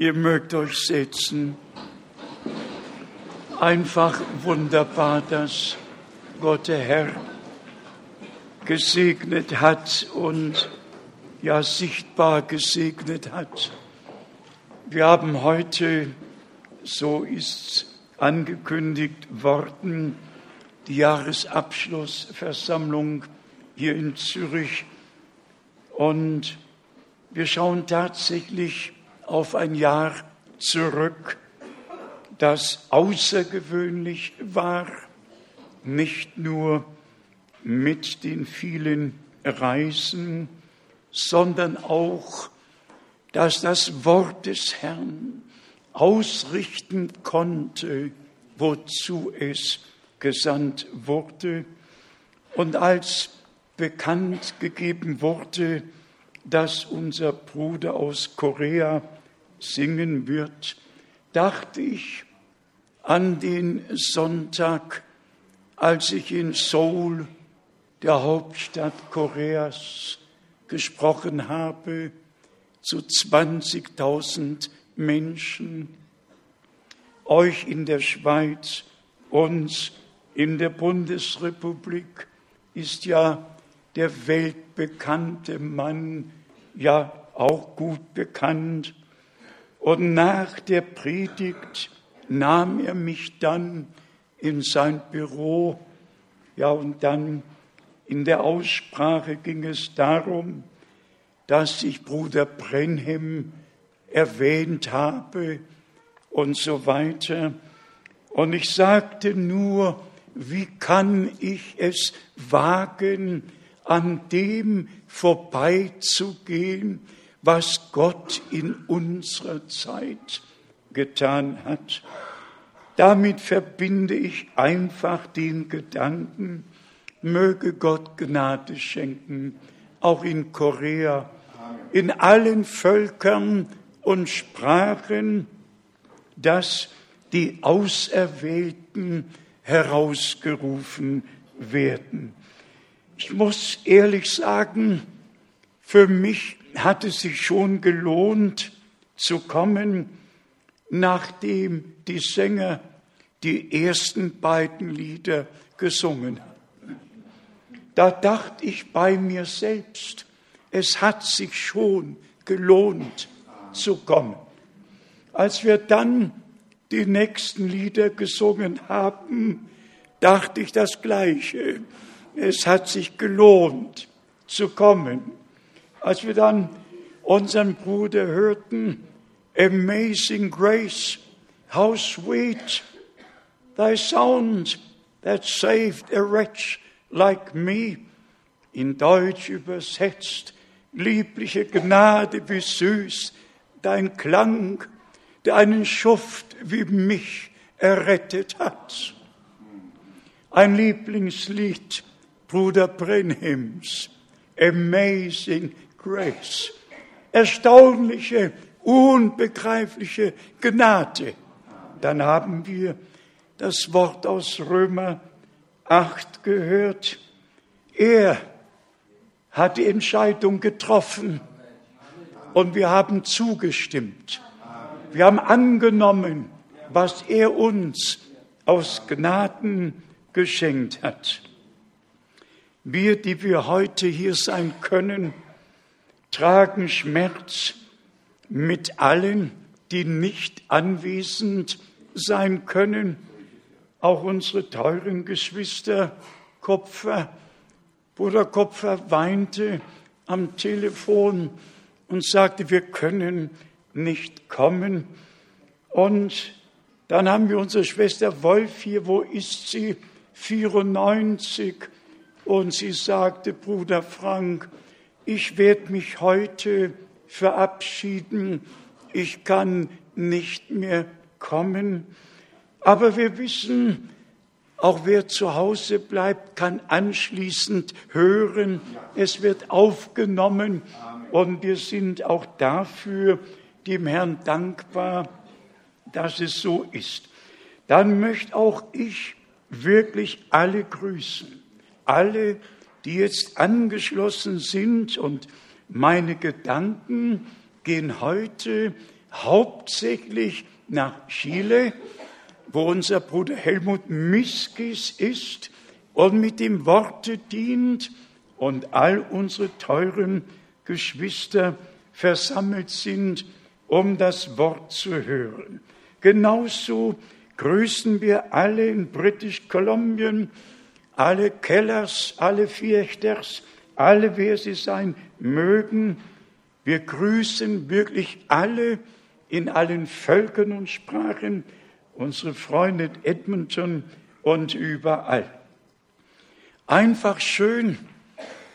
Ihr mögt euch setzen. Einfach wunderbar, dass Gott der Herr gesegnet hat und ja sichtbar gesegnet hat. Wir haben heute, so ist angekündigt worden, die Jahresabschlussversammlung hier in Zürich und wir schauen tatsächlich auf ein Jahr zurück, das außergewöhnlich war, nicht nur mit den vielen Reisen, sondern auch, dass das Wort des Herrn ausrichten konnte, wozu es gesandt wurde. Und als bekannt gegeben wurde, dass unser Bruder aus Korea singen wird, dachte ich an den Sonntag, als ich in Seoul, der Hauptstadt Koreas, gesprochen habe zu 20.000 Menschen, euch in der Schweiz, uns in der Bundesrepublik ist ja der weltbekannte Mann ja auch gut bekannt. Und nach der Predigt nahm er mich dann in sein Büro. Ja, und dann in der Aussprache ging es darum, dass ich Bruder Brenhem erwähnt habe und so weiter. Und ich sagte nur, wie kann ich es wagen, an dem vorbeizugehen, was Gott in unserer Zeit getan hat. Damit verbinde ich einfach den Gedanken, möge Gott Gnade schenken, auch in Korea, in allen Völkern und Sprachen, dass die Auserwählten herausgerufen werden. Ich muss ehrlich sagen, für mich hat es sich schon gelohnt zu kommen, nachdem die Sänger die ersten beiden Lieder gesungen haben. Da dachte ich bei mir selbst, es hat sich schon gelohnt zu kommen. Als wir dann die nächsten Lieder gesungen haben, dachte ich das Gleiche es hat sich gelohnt zu kommen. Als wir dann unseren Bruder hörten, Amazing Grace, how sweet thy sound that saved a wretch like me, in Deutsch übersetzt, liebliche Gnade, wie süß dein Klang, der einen Schuft wie mich errettet hat. Ein Lieblingslied Bruder Brenhims. Amazing Grace. Erstaunliche, unbegreifliche Gnade. Dann haben wir das Wort aus Römer 8 gehört. Er hat die Entscheidung getroffen und wir haben zugestimmt. Wir haben angenommen, was er uns aus Gnaden geschenkt hat. Wir, die wir heute hier sein können, tragen Schmerz mit allen, die nicht anwesend sein können, auch unsere teuren Geschwister Kopfer. Bruder Kopfer weinte am Telefon und sagte, wir können nicht kommen. Und dann haben wir unsere Schwester Wolf hier, wo ist sie? 94 und sie sagte, Bruder Frank, ich werde mich heute verabschieden, ich kann nicht mehr kommen. Aber wir wissen, auch wer zu Hause bleibt, kann anschließend hören. Es wird aufgenommen und wir sind auch dafür dem Herrn dankbar, dass es so ist. Dann möchte auch ich wirklich alle grüßen alle, die jetzt angeschlossen sind und meine Gedanken gehen heute hauptsächlich nach Chile, wo unser Bruder Helmut Miskis ist und mit dem Worte dient und all unsere teuren Geschwister versammelt sind, um das Wort zu hören. Genauso grüßen wir alle in British Kolumbien, alle Kellers, alle Viechters, alle, wer sie sein mögen. Wir grüßen wirklich alle in allen Völkern und Sprachen, unsere Freunde Edmonton und überall. Einfach schön,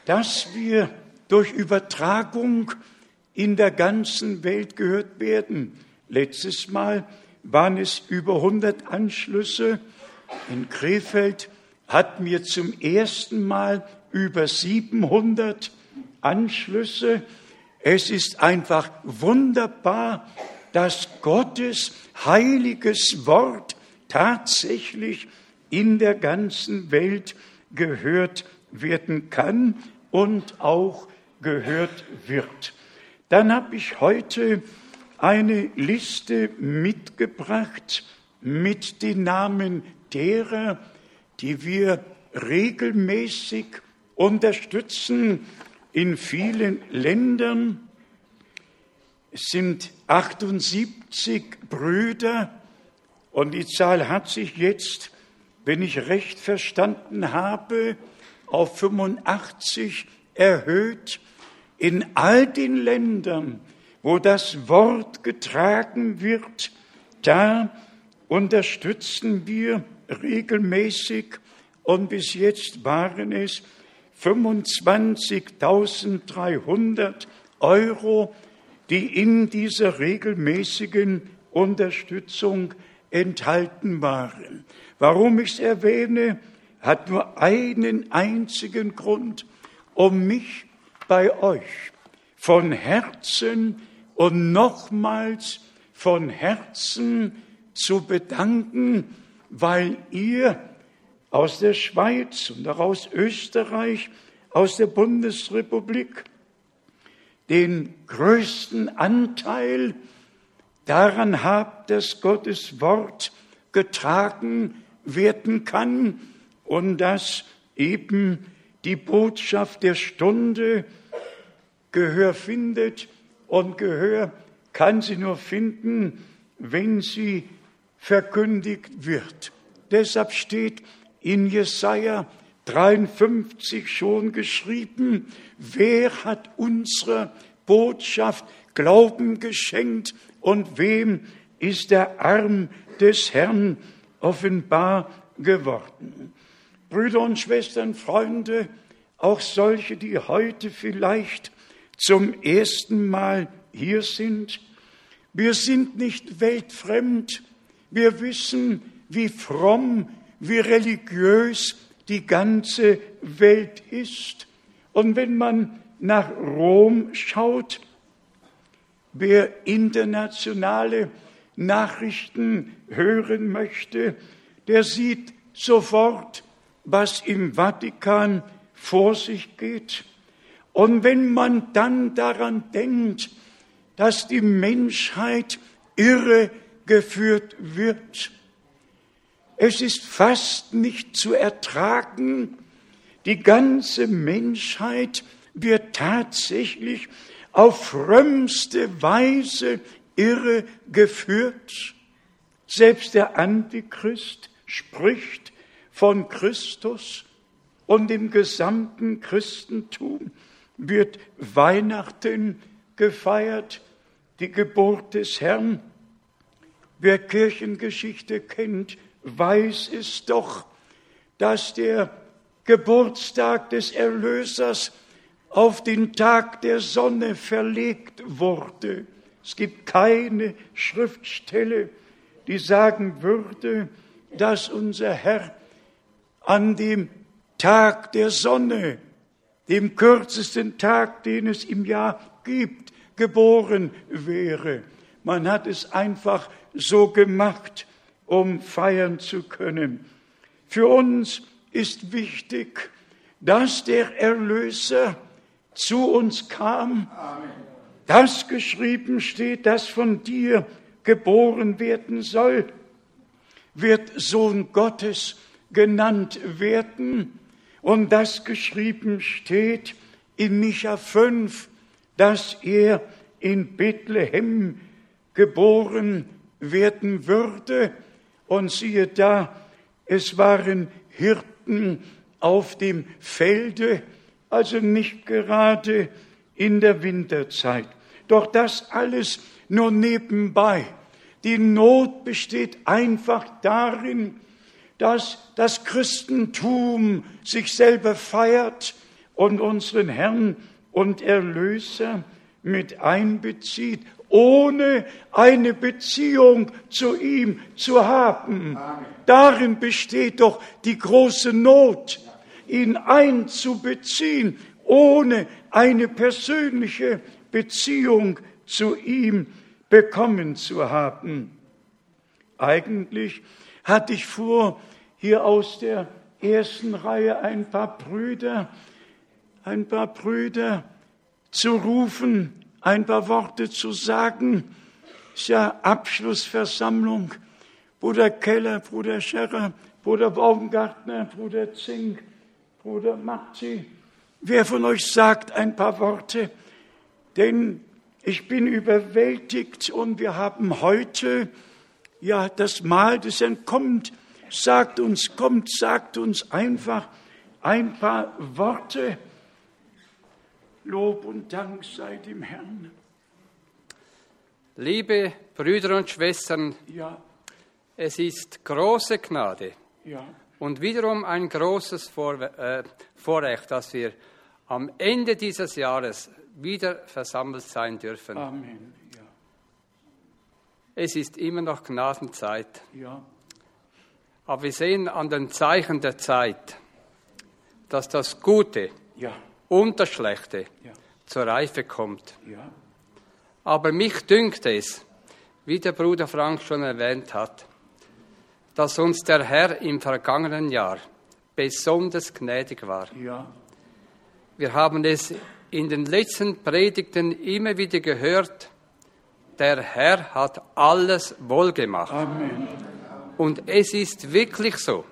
dass wir durch Übertragung in der ganzen Welt gehört werden. Letztes Mal waren es über 100 Anschlüsse. In Krefeld hatten wir zum ersten Mal über 700 Anschlüsse. Es ist einfach wunderbar, dass Gottes heiliges Wort tatsächlich in der ganzen Welt gehört werden kann und auch gehört wird. Dann habe ich heute eine Liste mitgebracht mit den Namen derer, die wir regelmäßig unterstützen in vielen Ländern. Es sind 78 Brüder und die Zahl hat sich jetzt, wenn ich recht verstanden habe, auf 85 erhöht in all den Ländern, wo das Wort getragen wird, da unterstützen wir regelmäßig und bis jetzt waren es 25.300 Euro, die in dieser regelmäßigen Unterstützung enthalten waren. Warum ich es erwähne, hat nur einen einzigen Grund, um mich bei euch von Herzen und nochmals von Herzen zu bedanken, weil ihr aus der Schweiz und auch aus Österreich, aus der Bundesrepublik den größten Anteil daran habt, dass Gottes Wort getragen werden kann und dass eben die Botschaft der Stunde Gehör findet. Und Gehör kann sie nur finden, wenn sie verkündigt wird. Deshalb steht in Jesaja 53 schon geschrieben, wer hat unserer Botschaft Glauben geschenkt und wem ist der Arm des Herrn offenbar geworden. Brüder und Schwestern, Freunde, auch solche, die heute vielleicht zum ersten Mal hier sind. Wir sind nicht weltfremd. Wir wissen, wie fromm, wie religiös die ganze Welt ist. Und wenn man nach Rom schaut, wer internationale Nachrichten hören möchte, der sieht sofort, was im Vatikan vor sich geht. Und wenn man dann daran denkt, dass die Menschheit irregeführt wird, es ist fast nicht zu ertragen, die ganze Menschheit wird tatsächlich auf frömmste Weise irregeführt. Selbst der Antichrist spricht von Christus und im gesamten Christentum wird Weihnachten gefeiert, die Geburt des Herrn. Wer Kirchengeschichte kennt, weiß es doch, dass der Geburtstag des Erlösers auf den Tag der Sonne verlegt wurde. Es gibt keine Schriftstelle, die sagen würde, dass unser Herr an dem Tag der Sonne, dem kürzesten Tag, den es im Jahr gibt, geboren wäre. Man hat es einfach so gemacht, um feiern zu können. Für uns ist wichtig, dass der Erlöser zu uns kam, das geschrieben steht, das von dir geboren werden soll, wird Sohn Gottes genannt werden. Und das geschrieben steht in Micha 5, dass er in Bethlehem geboren werden würde. Und siehe da, es waren Hirten auf dem Felde, also nicht gerade in der Winterzeit. Doch das alles nur nebenbei. Die Not besteht einfach darin, dass das Christentum sich selber feiert und unseren Herrn und Erlöser mit einbezieht, ohne eine Beziehung zu ihm zu haben. Amen. Darin besteht doch die große Not, ihn einzubeziehen, ohne eine persönliche Beziehung zu ihm bekommen zu haben. Eigentlich hatte ich vor, hier aus der ersten Reihe ein paar Brüder, ein paar Brüder zu rufen, ein paar Worte zu sagen. Ist ja Abschlussversammlung. Bruder Keller, Bruder Scherrer, Bruder Baumgartner, Bruder Zink, Bruder Matzi. Wer von euch sagt ein paar Worte? Denn ich bin überwältigt und wir haben heute ja das Mahl des Herrn kommt, sagt uns, kommt, sagt uns einfach ein paar Worte. Lob und Dank sei dem Herrn. Liebe Brüder und Schwestern, ja. es ist große Gnade ja. und wiederum ein großes äh, Vorrecht, dass wir am Ende dieses Jahres wieder versammelt sein dürfen. Amen. Ja. Es ist immer noch Gnadenzeit. Ja. Aber wir sehen an den Zeichen der Zeit, dass das Gute ja und das Schlechte ja. zur Reife kommt. Ja. Aber mich dünkt es, wie der Bruder Frank schon erwähnt hat, dass uns der Herr im vergangenen Jahr besonders gnädig war. Ja. Wir haben es in den letzten Predigten immer wieder gehört, der Herr hat alles wohlgemacht. Amen. Und es ist wirklich so.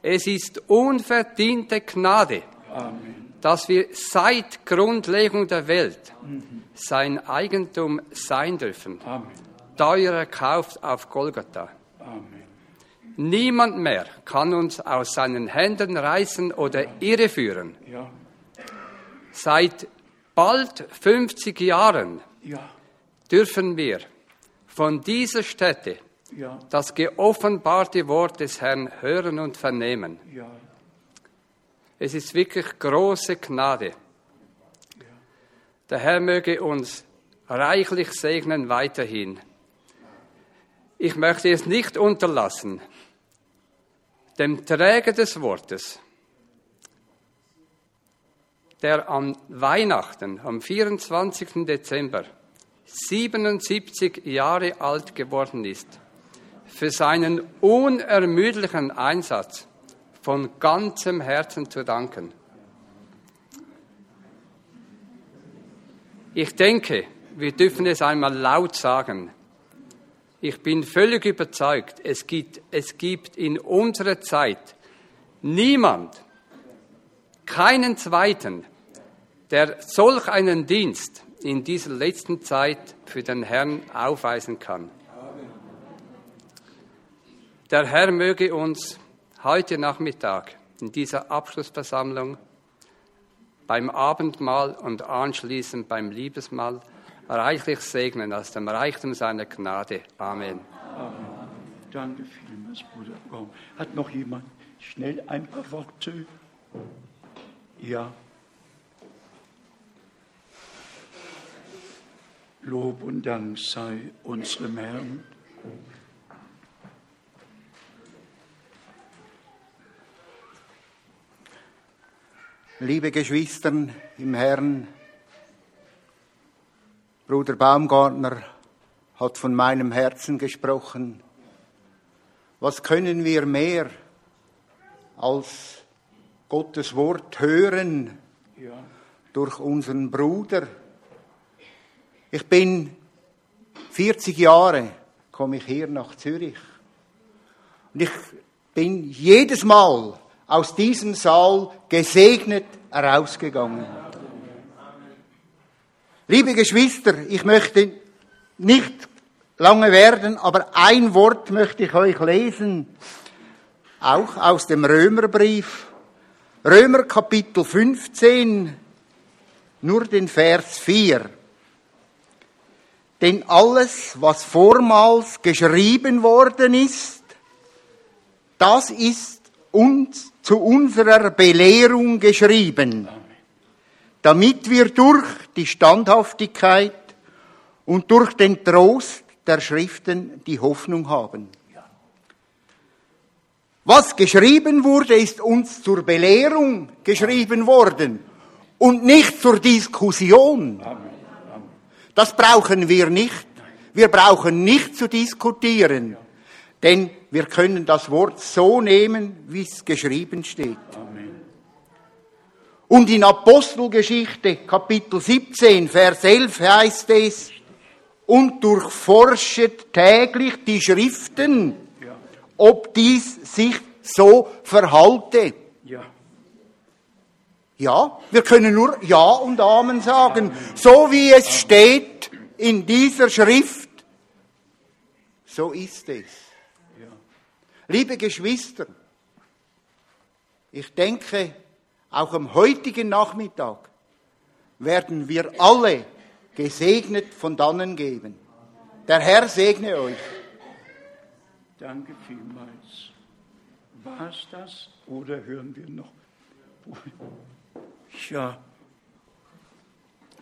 Es ist unverdiente Gnade. Amen dass wir seit Grundlegung der Welt sein Eigentum sein dürfen. Amen. Teuer erkauft auf Golgatha. Amen. Niemand mehr kann uns aus seinen Händen reißen oder irreführen. Ja. Seit bald 50 Jahren ja. dürfen wir von dieser Stätte ja. das geoffenbarte Wort des Herrn hören und vernehmen. Es ist wirklich große Gnade. Der Herr möge uns reichlich segnen weiterhin. Ich möchte es nicht unterlassen, dem Träger des Wortes, der an Weihnachten, am 24. Dezember, 77 Jahre alt geworden ist, für seinen unermüdlichen Einsatz von ganzem Herzen zu danken. Ich denke, wir dürfen es einmal laut sagen. Ich bin völlig überzeugt, es gibt, es gibt in unserer Zeit niemand, keinen zweiten, der solch einen Dienst in dieser letzten Zeit für den Herrn aufweisen kann. Der Herr möge uns heute Nachmittag in dieser Abschlussversammlung beim Abendmahl und anschließend beim Liebesmahl reichlich segnen aus dem Reichtum seiner Gnade. Amen. Amen. Danke vielmals, Bruder. Hat noch jemand schnell ein paar Worte? Ja. Lob und Dank sei unserem Herrn. Liebe Geschwister im Herrn, Bruder Baumgartner hat von meinem Herzen gesprochen. Was können wir mehr als Gottes Wort hören ja. durch unseren Bruder, Ich bin 40 Jahre, komme ich hier nach Zürich. Und ich bin jedes Mal aus diesem Saal gesegnet herausgegangen. Liebe Geschwister, ich möchte nicht lange werden, aber ein Wort möchte ich euch lesen, auch aus dem Römerbrief. Römer Kapitel 15, nur den Vers 4. Denn alles, was vormals geschrieben worden ist, das ist uns zu unserer Belehrung geschrieben, damit wir durch die Standhaftigkeit und durch den Trost der Schriften die Hoffnung haben. Was geschrieben wurde, ist uns zur Belehrung geschrieben worden und nicht zur Diskussion. Das brauchen wir nicht. Wir brauchen nicht zu diskutieren, denn wir können das Wort so nehmen, wie es geschrieben steht. Und in Apostelgeschichte Kapitel 17, Vers 11 heißt es, und durchforschet täglich die Schriften, ob dies sich so verhalte. Ja. Ja, wir können nur Ja und Amen sagen. So wie es steht in dieser Schrift, so ist es. Liebe Geschwister, ich denke, auch am heutigen Nachmittag werden wir alle gesegnet von dannen geben. Der Herr segne euch. Danke vielmals. War es das oder hören wir noch? Ja,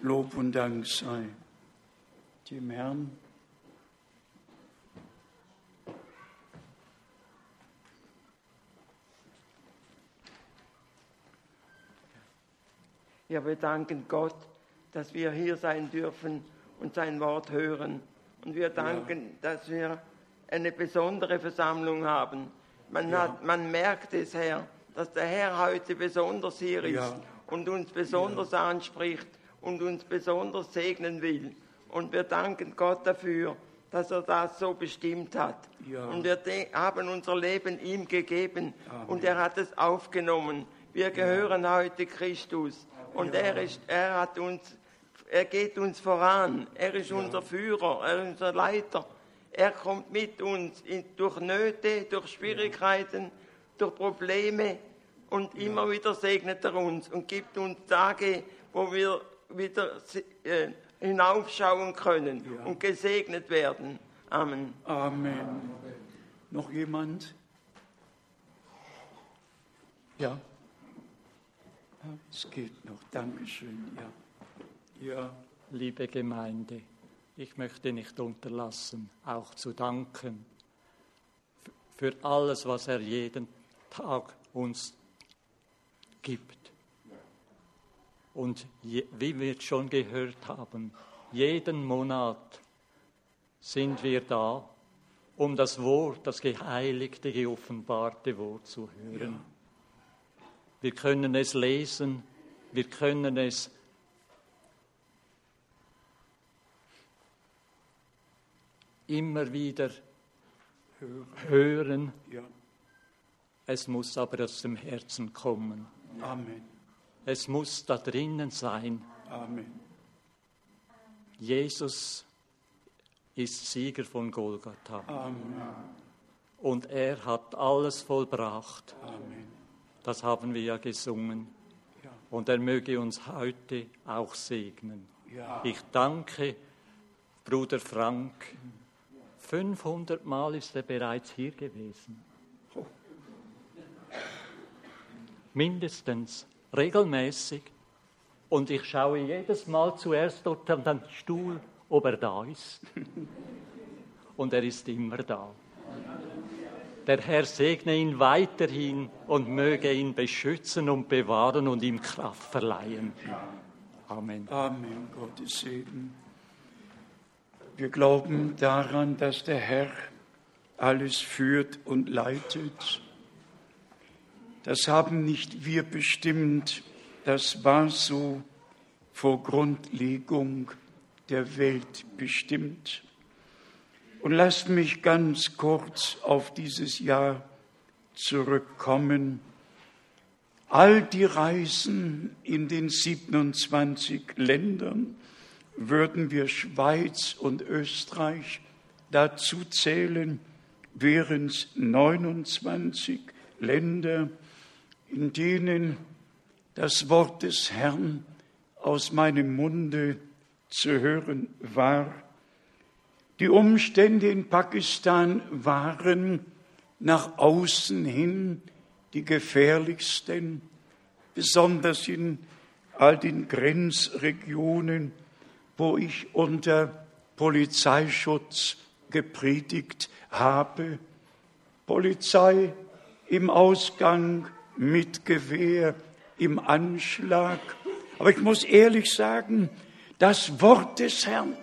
Lob und Dank sei dem Herrn. Ja, wir danken Gott, dass wir hier sein dürfen und sein Wort hören. Und wir danken, ja. dass wir eine besondere Versammlung haben. Man, ja. hat, man merkt es, Herr, dass der Herr heute besonders hier ist ja. und uns besonders anspricht und uns besonders segnen will. Und wir danken Gott dafür, dass er das so bestimmt hat. Und wir haben unser Leben ihm gegeben Amen. und er hat es aufgenommen. Wir gehören heute Christus und er, ist, er, hat uns, er geht uns voran. Er ist unser Führer, er ist unser Leiter. Er kommt mit uns in, durch Nöte, durch Schwierigkeiten, durch Probleme und immer wieder segnet er uns und gibt uns Tage, wo wir wieder äh, hinaufschauen können ja. und gesegnet werden. Amen. Amen. Noch jemand? Ja. Es geht noch. Dankeschön. Ja. Ja. Liebe Gemeinde. Ich möchte nicht unterlassen, auch zu danken für alles, was er jeden Tag uns gibt. Und je, wie wir schon gehört haben, jeden Monat sind wir da, um das Wort, das geheiligte, geoffenbarte Wort zu hören. Ja. Wir können es lesen, wir können es immer wieder hören. Ja. Es muss aber aus dem Herzen kommen. Amen. Es muss da drinnen sein. Amen. Jesus ist Sieger von Golgatha. Amen. Und er hat alles vollbracht. Amen. Das haben wir ja gesungen. Ja. Und er möge uns heute auch segnen. Ja. Ich danke Bruder Frank. 500 Mal ist er bereits hier gewesen. Mindestens, regelmäßig. Und ich schaue jedes Mal zuerst dort an den Stuhl, ob er da ist. Und er ist immer da. Der Herr segne ihn weiterhin und möge ihn beschützen und bewahren und ihm Kraft verleihen. Amen. Amen. Gottes Segen. Wir glauben daran, dass der Herr alles führt und leitet. Das haben nicht wir bestimmt, das war so vor Grundlegung der Welt bestimmt. Und lasst mich ganz kurz auf dieses Jahr zurückkommen. All die Reisen in den 27 Ländern würden wir Schweiz und Österreich dazu zählen, wären es 29 Länder, in denen das Wort des Herrn aus meinem Munde zu hören war. Die Umstände in Pakistan waren nach außen hin die gefährlichsten, besonders in all den Grenzregionen, wo ich unter Polizeischutz gepredigt habe. Polizei im Ausgang mit Gewehr im Anschlag. Aber ich muss ehrlich sagen, das Wort des Herrn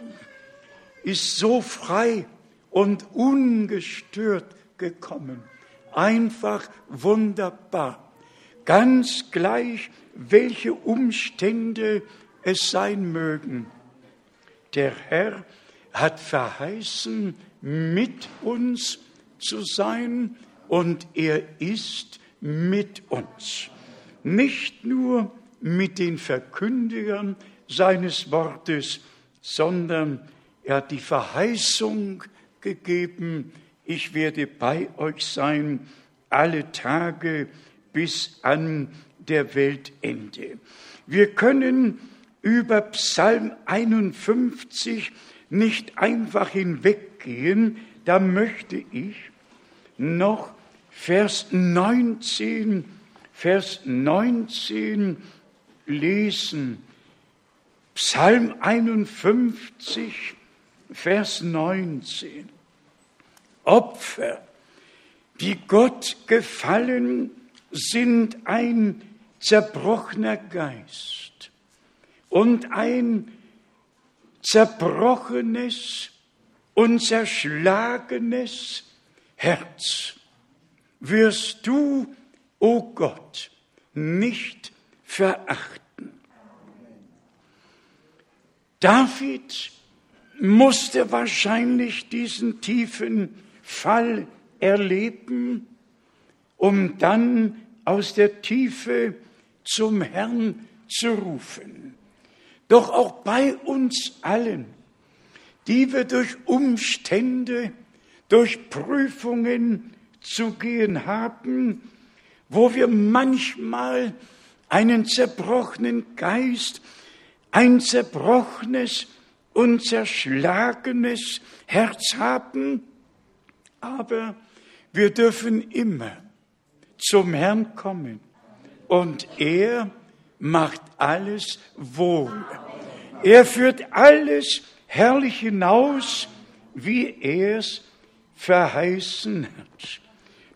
ist so frei und ungestört gekommen. Einfach wunderbar. Ganz gleich, welche Umstände es sein mögen. Der Herr hat verheißen, mit uns zu sein und er ist mit uns. Nicht nur mit den Verkündigern seines Wortes, sondern er hat die Verheißung gegeben, ich werde bei euch sein alle Tage bis an der Weltende. Wir können über Psalm 51 nicht einfach hinweggehen, da möchte ich noch Vers 19, Vers 19 lesen. Psalm 51, Vers 19. Opfer, die Gott gefallen, sind ein zerbrochener Geist und ein zerbrochenes und zerschlagenes Herz wirst du, o oh Gott, nicht verachten. David musste wahrscheinlich diesen tiefen Fall erleben, um dann aus der Tiefe zum Herrn zu rufen. Doch auch bei uns allen, die wir durch Umstände, durch Prüfungen zu gehen haben, wo wir manchmal einen zerbrochenen Geist, ein zerbrochenes und zerschlagenes Herz haben, aber wir dürfen immer zum Herrn kommen und er macht alles wohl. Er führt alles herrlich hinaus, wie er es verheißen hat.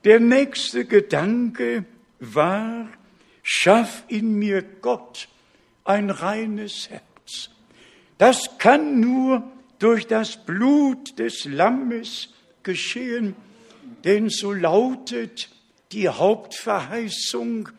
Der nächste Gedanke war, schaff in mir Gott ein reines Herz. Das kann nur durch das Blut des Lammes geschehen, denn so lautet die Hauptverheißung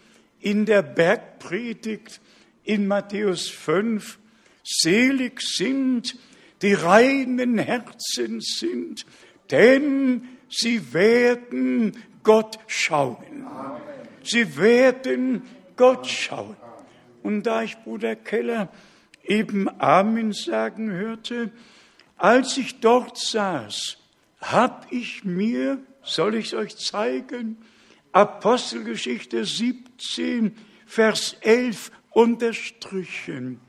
in der Bergpredigt in Matthäus 5, selig sind, die reinen Herzen sind, denn sie werden Gott schauen. Sie werden Gott schauen. Und da ich Bruder Keller eben Amen sagen hörte, als ich dort saß, hab ich mir, soll ich es euch zeigen, Apostelgeschichte 17, Vers 11 unterstrichen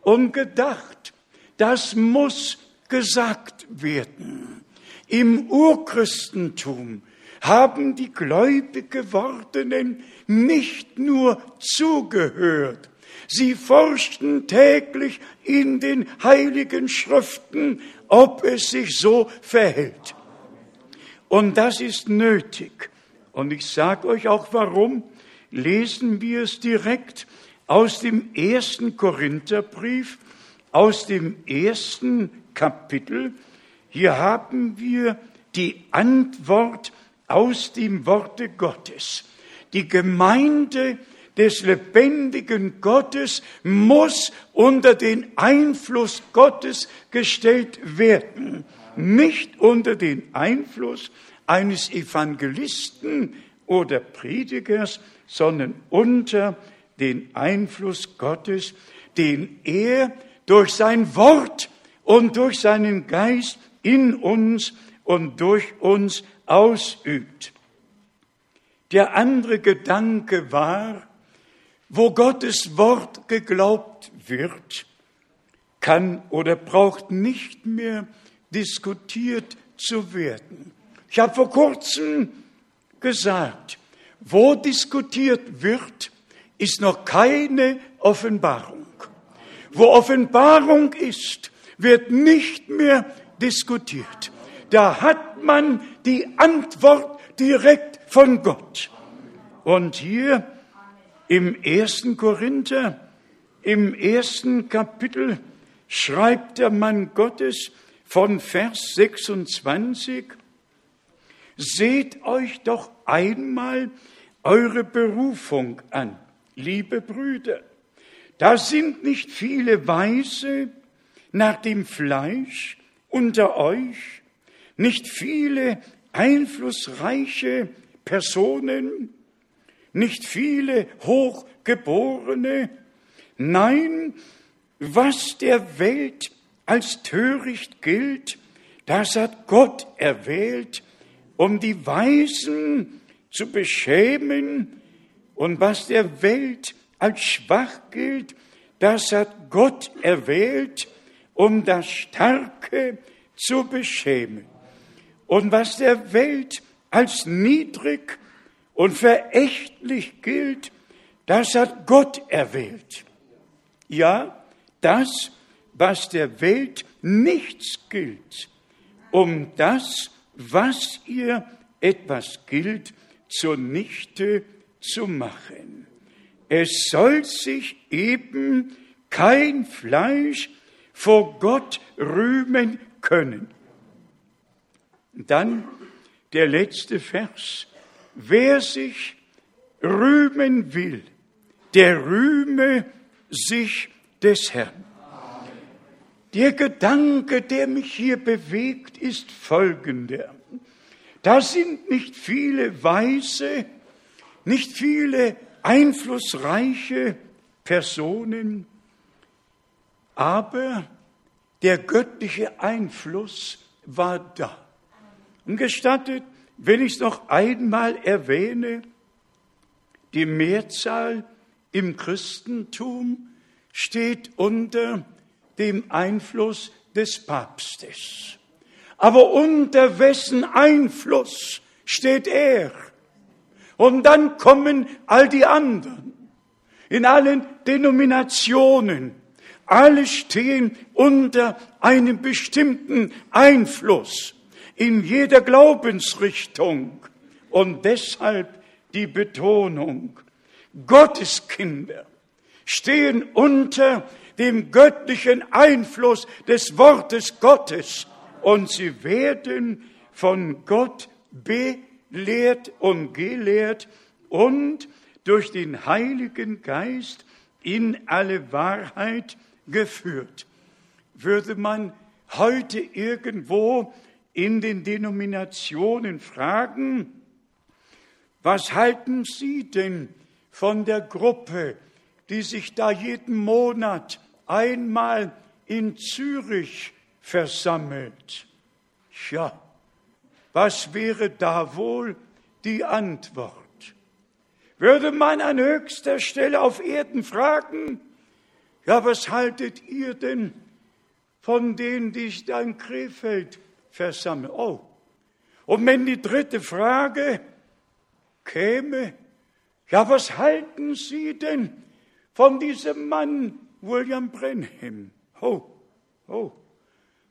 und gedacht, das muss gesagt werden. Im Urchristentum haben die gläubig gewordenen nicht nur zugehört, sie forschten täglich in den heiligen Schriften, ob es sich so verhält. Und das ist nötig. Und ich sage euch auch warum. Lesen wir es direkt aus dem ersten Korintherbrief, aus dem ersten Kapitel. Hier haben wir die Antwort aus dem Worte Gottes. Die Gemeinde des lebendigen Gottes muss unter den Einfluss Gottes gestellt werden, nicht unter den Einfluss eines Evangelisten oder Predigers, sondern unter den Einfluss Gottes, den er durch sein Wort und durch seinen Geist in uns und durch uns ausübt. Der andere Gedanke war, wo Gottes Wort geglaubt wird, kann oder braucht nicht mehr diskutiert zu werden. Ich habe vor kurzem gesagt, wo diskutiert wird, ist noch keine Offenbarung. Wo Offenbarung ist, wird nicht mehr diskutiert. Da hat man die Antwort direkt von Gott. Und hier im ersten Korinther, im ersten Kapitel, schreibt der Mann Gottes von Vers 26, Seht euch doch einmal eure Berufung an, liebe Brüder. Da sind nicht viele Weise nach dem Fleisch unter euch, nicht viele einflussreiche Personen, nicht viele Hochgeborene. Nein, was der Welt als töricht gilt, das hat Gott erwählt, um die Weisen zu beschämen. Und was der Welt als schwach gilt, das hat Gott erwählt, um das Starke zu beschämen. Und was der Welt als niedrig und verächtlich gilt, das hat Gott erwählt. Ja, das, was der Welt nichts gilt, um das, was ihr etwas gilt, zunichte zu machen. Es soll sich eben kein Fleisch vor Gott rühmen können. Dann der letzte Vers. Wer sich rühmen will, der rühme sich des Herrn. Der Gedanke, der mich hier bewegt, ist folgender. Da sind nicht viele weise, nicht viele einflussreiche Personen, aber der göttliche Einfluss war da. Und gestattet, wenn ich es noch einmal erwähne, die Mehrzahl im Christentum steht unter dem Einfluss des Papstes. Aber unter wessen Einfluss steht er? Und dann kommen all die anderen in allen Denominationen. Alle stehen unter einem bestimmten Einfluss in jeder Glaubensrichtung. Und deshalb die Betonung. Gottes Kinder stehen unter dem göttlichen Einfluss des Wortes Gottes und sie werden von Gott belehrt und gelehrt und durch den Heiligen Geist in alle Wahrheit geführt. Würde man heute irgendwo in den Denominationen fragen, was halten Sie denn von der Gruppe, die sich da jeden Monat einmal in Zürich versammelt? Tja, was wäre da wohl die Antwort? Würde man an höchster Stelle auf Erden fragen, ja, was haltet ihr denn von denen, die sich da in Krefeld versammeln? Oh, und wenn die dritte Frage käme, ja, was halten Sie denn von diesem Mann William Brenham? Oh, oh,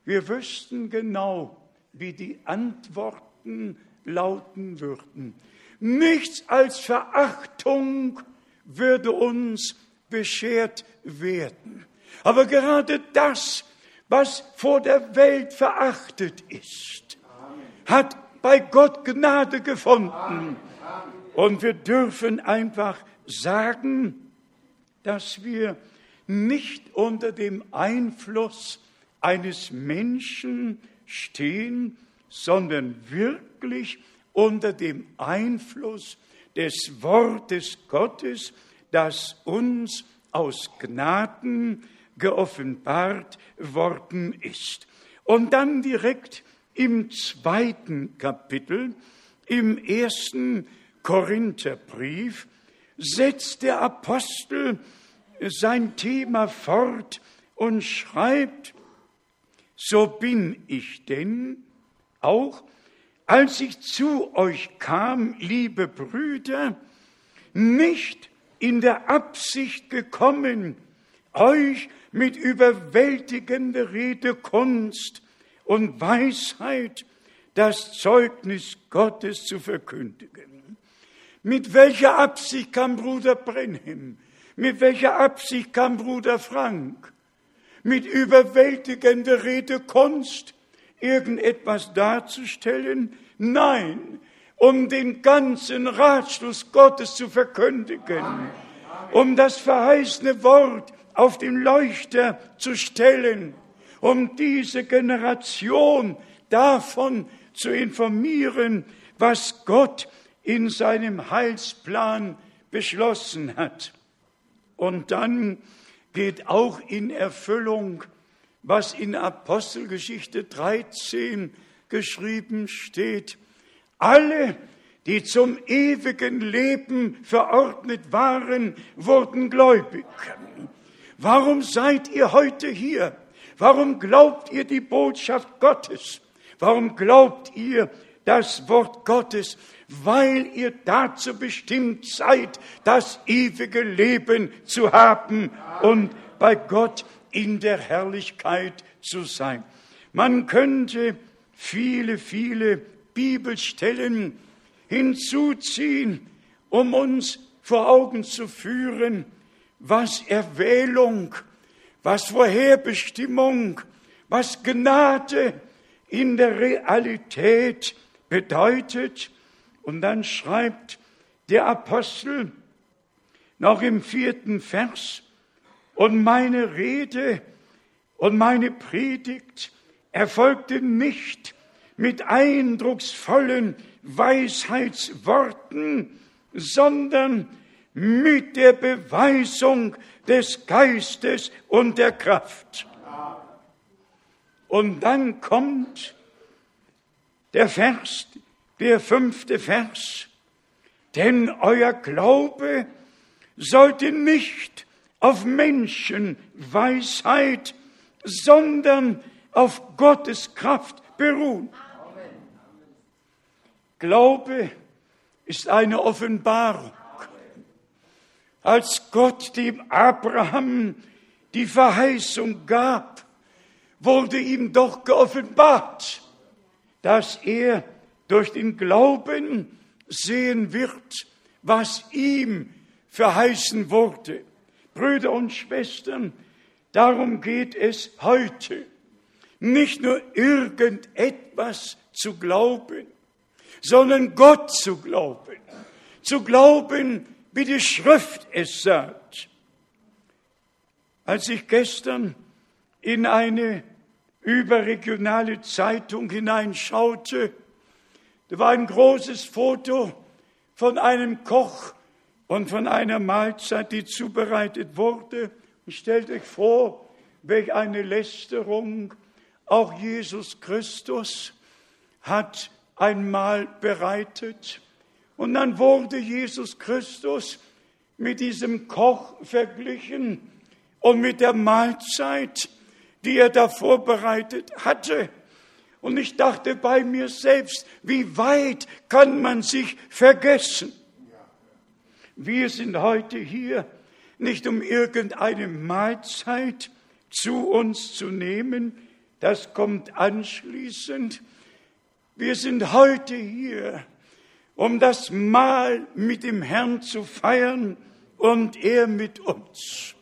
wir wüssten genau, wie die Antworten lauten würden. Nichts als Verachtung würde uns beschert werden. Aber gerade das, was vor der Welt verachtet ist, hat bei Gott Gnade gefunden. Und wir dürfen einfach sagen, dass wir nicht unter dem Einfluss eines Menschen stehen, sondern wirklich unter dem Einfluss des Wortes Gottes, das uns aus Gnaden geoffenbart worden ist. Und dann direkt im zweiten Kapitel, im ersten Korintherbrief, setzt der Apostel sein Thema fort und schreibt, so bin ich denn auch, als ich zu euch kam, liebe Brüder, nicht in der Absicht gekommen, euch mit überwältigender Redekunst und Weisheit das Zeugnis Gottes zu verkündigen. Mit welcher Absicht kam Bruder Brenhem? Mit welcher Absicht kam Bruder Frank? Mit überwältigender Redekunst irgendetwas darzustellen? Nein, um den ganzen Ratschluss Gottes zu verkündigen, um das verheißene Wort auf den Leuchter zu stellen, um diese Generation davon zu informieren, was Gott in seinem Heilsplan beschlossen hat. Und dann geht auch in Erfüllung, was in Apostelgeschichte 13 geschrieben steht. Alle, die zum ewigen Leben verordnet waren, wurden gläubig. Warum seid ihr heute hier? Warum glaubt ihr die Botschaft Gottes? Warum glaubt ihr das Wort Gottes? Weil ihr dazu bestimmt seid, das ewige Leben zu haben und bei Gott in der Herrlichkeit zu sein. Man könnte viele, viele Bibelstellen hinzuziehen, um uns vor Augen zu führen, was Erwählung, was Vorherbestimmung, was Gnade in der Realität bedeutet. Und dann schreibt der Apostel noch im vierten Vers, und meine Rede und meine Predigt erfolgte nicht mit eindrucksvollen Weisheitsworten, sondern mit der Beweisung des Geistes und der Kraft. Und dann kommt der Vers, der fünfte Vers, denn euer Glaube sollte nicht auf Menschenweisheit, sondern auf Gottes Kraft beruhen. Glaube ist eine Offenbarung. Als Gott dem Abraham die Verheißung gab, wurde ihm doch geoffenbart, dass er durch den Glauben sehen wird, was ihm verheißen wurde. Brüder und Schwestern, darum geht es heute. Nicht nur irgendetwas zu glauben, sondern Gott zu glauben. Zu glauben, wie die Schrift es sagt. Als ich gestern in eine überregionale Zeitung hineinschaute, da war ein großes Foto von einem Koch und von einer Mahlzeit, die zubereitet wurde. Und stellt euch vor, welch eine Lästerung. Auch Jesus Christus hat ein Mahl bereitet. Und dann wurde Jesus Christus mit diesem Koch verglichen und mit der Mahlzeit, die er da vorbereitet hatte. Und ich dachte bei mir selbst, wie weit kann man sich vergessen? Wir sind heute hier nicht um irgendeine Mahlzeit zu uns zu nehmen, das kommt anschließend. Wir sind heute hier, um das Mahl mit dem Herrn zu feiern und er mit uns.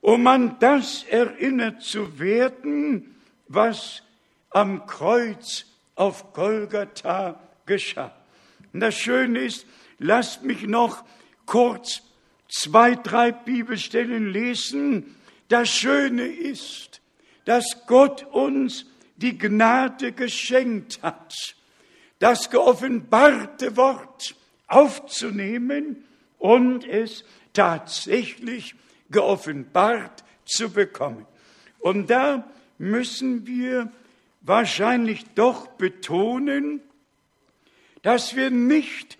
Um an das erinnert zu werden, was am Kreuz auf Golgatha geschah. Und das Schöne ist, lasst mich noch kurz zwei, drei Bibelstellen lesen, das Schöne ist, dass Gott uns die Gnade geschenkt hat, das geoffenbarte Wort aufzunehmen und es tatsächlich geoffenbart zu bekommen. Und da müssen wir wahrscheinlich doch betonen, dass wir nicht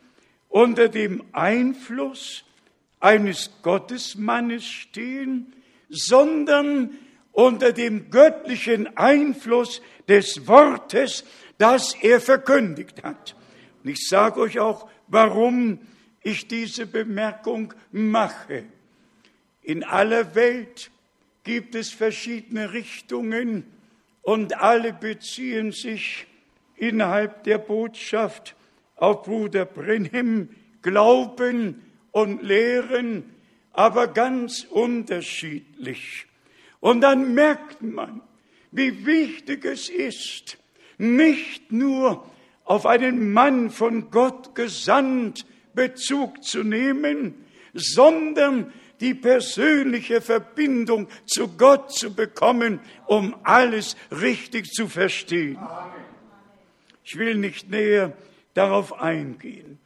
unter dem Einfluss eines Gottesmannes stehen, sondern unter dem göttlichen Einfluss des Wortes, das er verkündigt hat. Und ich sage euch auch, warum ich diese Bemerkung mache. In aller Welt gibt es verschiedene Richtungen und alle beziehen sich innerhalb der Botschaft auf Bruder Brenhem, glauben und lehren, aber ganz unterschiedlich. Und dann merkt man, wie wichtig es ist, nicht nur auf einen Mann von Gott gesandt Bezug zu nehmen, sondern die persönliche Verbindung zu Gott zu bekommen, um alles richtig zu verstehen. Ich will nicht näher darauf eingehen.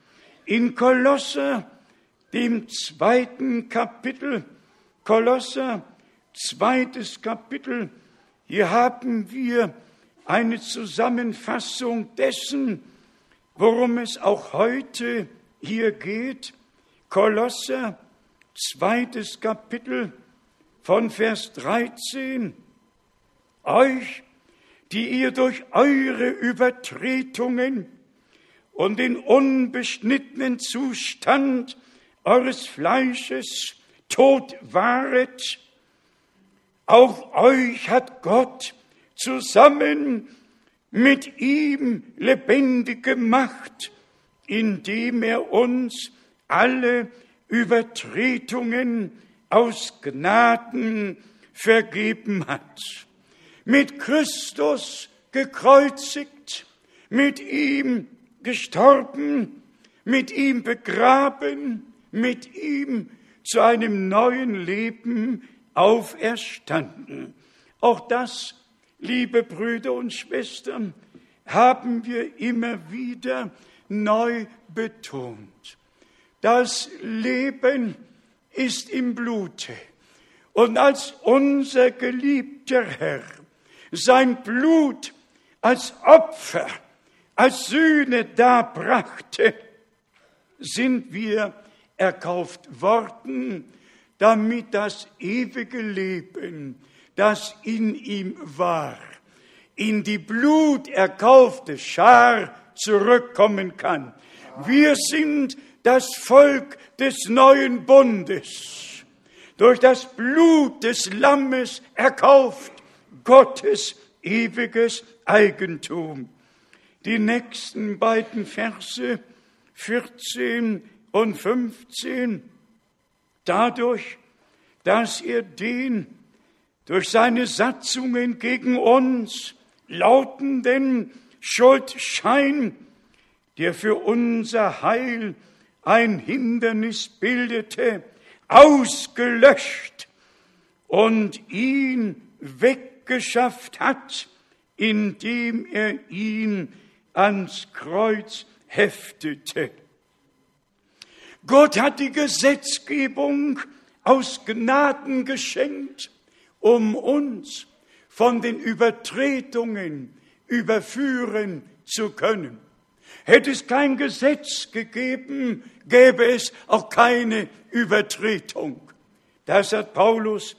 In Kolosser, dem zweiten Kapitel, Kolosser, zweites Kapitel, hier haben wir eine Zusammenfassung dessen, worum es auch heute hier geht. Kolosser, zweites Kapitel von Vers 13. Euch, die ihr durch eure Übertretungen und den unbeschnittenen Zustand eures Fleisches tot waret, auch euch hat Gott zusammen mit ihm lebendig gemacht, indem er uns alle Übertretungen aus Gnaden vergeben hat. Mit Christus gekreuzigt, mit ihm gestorben, mit ihm begraben, mit ihm zu einem neuen Leben auferstanden. Auch das, liebe Brüder und Schwestern, haben wir immer wieder neu betont. Das Leben ist im Blute. Und als unser geliebter Herr sein Blut als Opfer als Sühne darbrachte, sind wir erkauft worden, damit das ewige Leben, das in ihm war, in die bluterkaufte Schar zurückkommen kann. Wir sind das Volk des neuen Bundes, durch das Blut des Lammes erkauft, Gottes ewiges Eigentum. Die nächsten beiden Verse 14 und 15 dadurch, dass er den durch seine Satzungen gegen uns lautenden Schuldschein, der für unser Heil ein Hindernis bildete, ausgelöscht und ihn weggeschafft hat, indem er ihn ans Kreuz heftete. Gott hat die Gesetzgebung aus Gnaden geschenkt, um uns von den Übertretungen überführen zu können. Hätte es kein Gesetz gegeben, gäbe es auch keine Übertretung. Das hat Paulus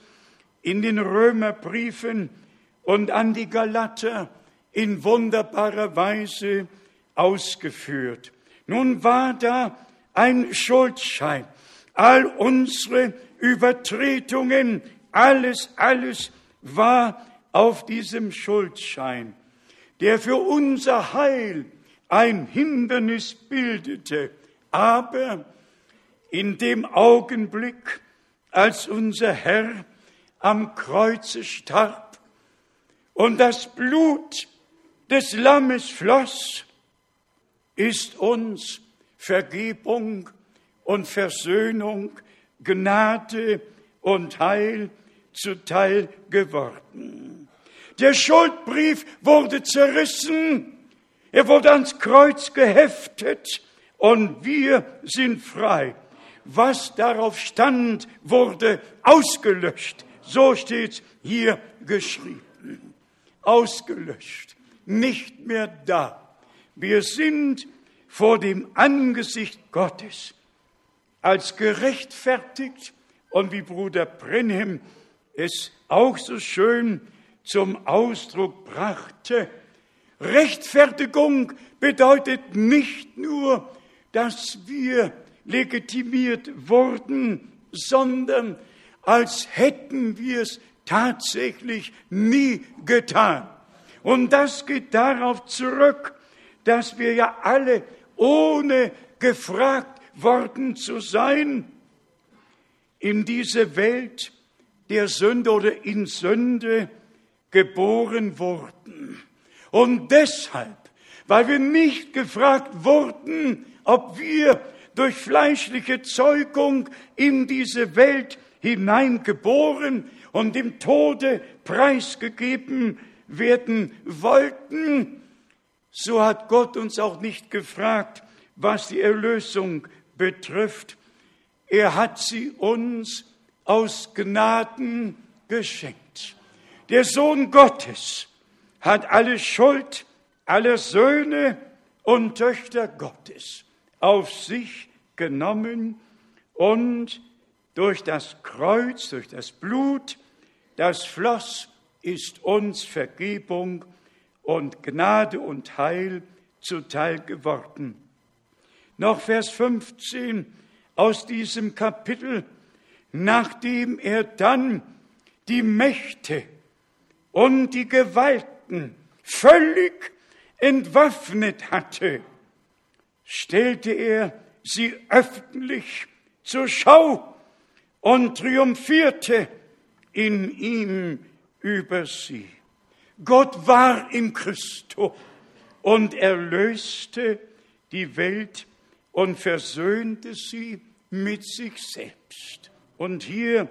in den Römerbriefen und an die Galater in wunderbarer Weise ausgeführt. Nun war da ein Schuldschein. All unsere Übertretungen, alles, alles war auf diesem Schuldschein, der für unser Heil ein Hindernis bildete. Aber in dem Augenblick, als unser Herr am Kreuze starb und das Blut des Lammes floss, ist uns Vergebung und Versöhnung Gnade und Heil zuteil geworden. Der Schuldbrief wurde zerrissen, er wurde ans Kreuz geheftet und wir sind frei. Was darauf stand, wurde ausgelöscht. So steht hier geschrieben. Ausgelöscht, nicht mehr da. Wir sind vor dem Angesicht Gottes als gerechtfertigt und wie Bruder Brenhem es auch so schön zum Ausdruck brachte, Rechtfertigung bedeutet nicht nur, dass wir legitimiert wurden, sondern als hätten wir es tatsächlich nie getan. Und das geht darauf zurück, dass wir ja alle, ohne gefragt worden zu sein, in diese Welt der Sünde oder in Sünde geboren wurden. Und deshalb, weil wir nicht gefragt wurden, ob wir durch fleischliche Zeugung in diese Welt hineingeboren und dem Tode preisgegeben werden wollten, so hat Gott uns auch nicht gefragt, was die Erlösung betrifft. Er hat sie uns aus Gnaden geschenkt. Der Sohn Gottes hat alle Schuld aller Söhne und Töchter Gottes auf sich genommen und durch das Kreuz, durch das Blut, das floss, ist uns Vergebung und Gnade und Heil zuteil geworden. Noch Vers 15 aus diesem Kapitel, nachdem er dann die Mächte und die Gewalten völlig entwaffnet hatte, stellte er sie öffentlich zur Schau und triumphierte in ihm über sie. Gott war in Christo und erlöste die Welt und versöhnte sie mit sich selbst. Und hier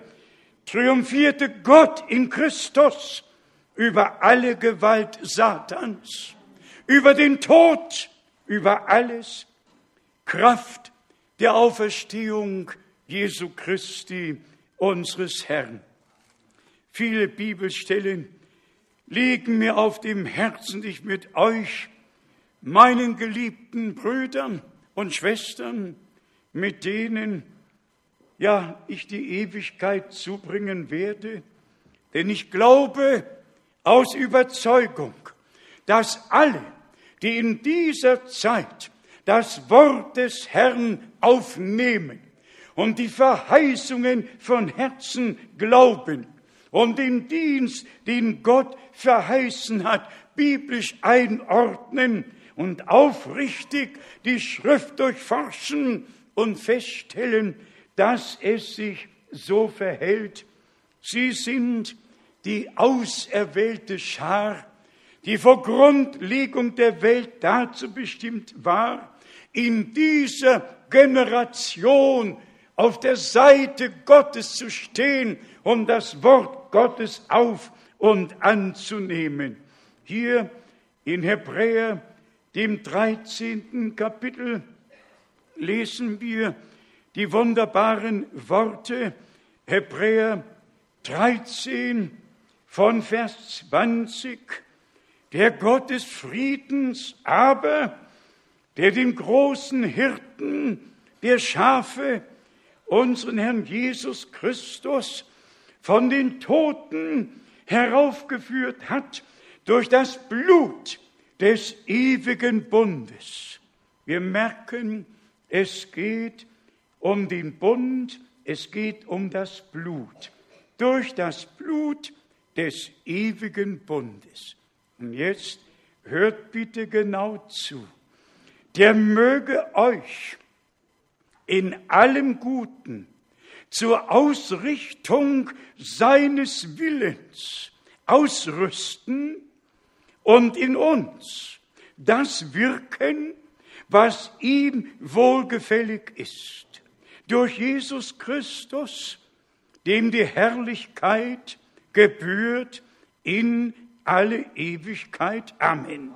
triumphierte Gott in Christus über alle Gewalt Satans, über den Tod, über alles, Kraft der Auferstehung Jesu Christi, unseres Herrn. Viele Bibelstellen liegen mir auf dem Herzen, ich mit euch, meinen geliebten Brüdern und Schwestern, mit denen ja ich die Ewigkeit zubringen werde, denn ich glaube aus Überzeugung, dass alle, die in dieser Zeit das Wort des Herrn aufnehmen und die Verheißungen von Herzen glauben und den Dienst, den Gott verheißen hat, biblisch einordnen und aufrichtig die Schrift durchforschen und feststellen, dass es sich so verhält. Sie sind die auserwählte Schar, die vor Grundlegung der Welt dazu bestimmt war, in dieser Generation auf der Seite Gottes zu stehen und das Wort Gottes auf und anzunehmen. Hier in Hebräer, dem 13. Kapitel, lesen wir die wunderbaren Worte Hebräer 13 von Vers 20. Der Gott des Friedens aber, der den großen Hirten der Schafe, unseren Herrn Jesus Christus, von den Toten heraufgeführt hat durch das Blut des ewigen Bundes. Wir merken, es geht um den Bund, es geht um das Blut. Durch das Blut des ewigen Bundes. Und jetzt hört bitte genau zu. Der möge euch in allem Guten zur Ausrichtung seines Willens ausrüsten und in uns das wirken, was ihm wohlgefällig ist durch Jesus Christus, dem die Herrlichkeit gebührt in alle Ewigkeit. Amen.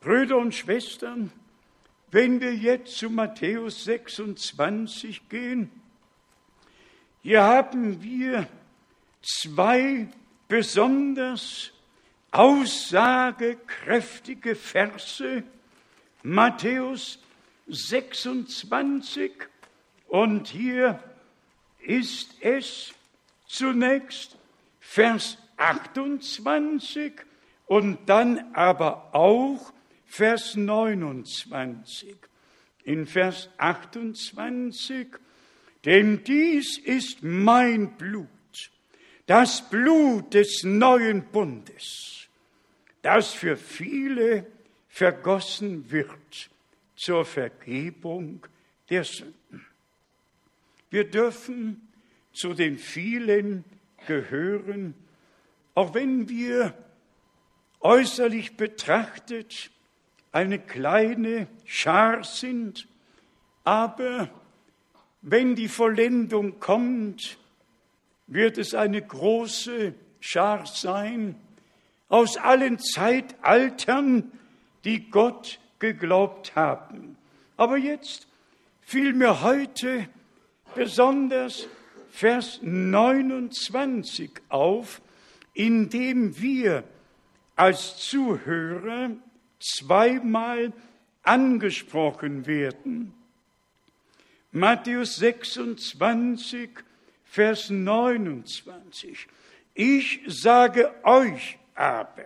Brüder und Schwestern, wenn wir jetzt zu Matthäus 26 gehen, hier haben wir zwei besonders aussagekräftige Verse, Matthäus 26, und hier ist es zunächst Vers 28 und dann aber auch Vers 29. In Vers 28, denn dies ist mein Blut, das Blut des neuen Bundes, das für viele vergossen wird zur Vergebung der Sünden. Wir dürfen zu den vielen gehören, auch wenn wir äußerlich betrachtet eine kleine Schar sind, aber wenn die Vollendung kommt, wird es eine große Schar sein aus allen Zeitaltern, die Gott geglaubt haben. Aber jetzt fiel mir heute besonders Vers 29 auf, in dem wir als Zuhörer zweimal angesprochen werden. Matthäus 26, Vers 29. Ich sage euch aber.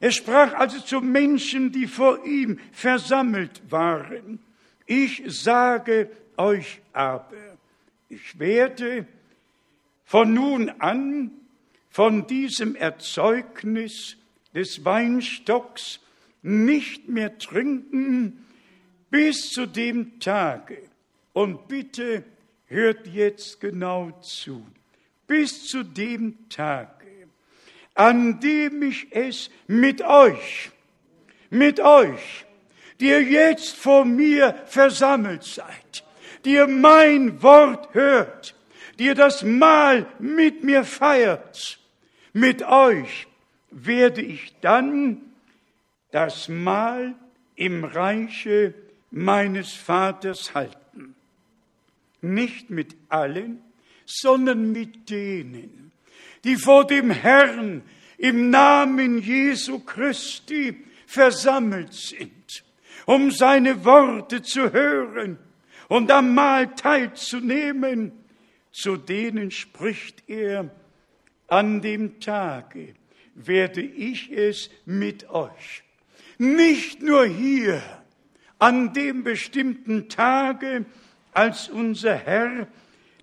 Er sprach also zu Menschen, die vor ihm versammelt waren. Ich sage euch aber, ich werde von nun an von diesem Erzeugnis des Weinstocks nicht mehr trinken bis zu dem Tage. Und bitte hört jetzt genau zu. Bis zu dem Tage, an dem ich es mit euch, mit euch, die ihr jetzt vor mir versammelt seid, die ihr mein Wort hört, die ihr das Mahl mit mir feiert, mit euch werde ich dann das Mahl im Reiche meines Vaters halten. Nicht mit allen, sondern mit denen, die vor dem Herrn im Namen Jesu Christi versammelt sind, um seine Worte zu hören und am Mahl teilzunehmen. Zu denen spricht er an dem Tage, werde ich es mit euch. Nicht nur hier, an dem bestimmten Tage, als unser Herr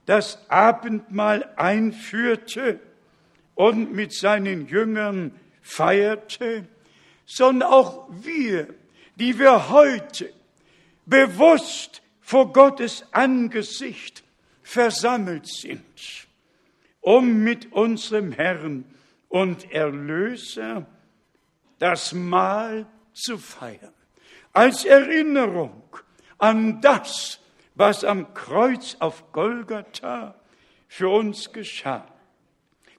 das Abendmahl einführte und mit seinen Jüngern feierte, sondern auch wir, die wir heute bewusst vor Gottes Angesicht versammelt sind, um mit unserem Herrn und Erlöser das Mahl zu feiern. Als Erinnerung an das, was am Kreuz auf Golgatha für uns geschah.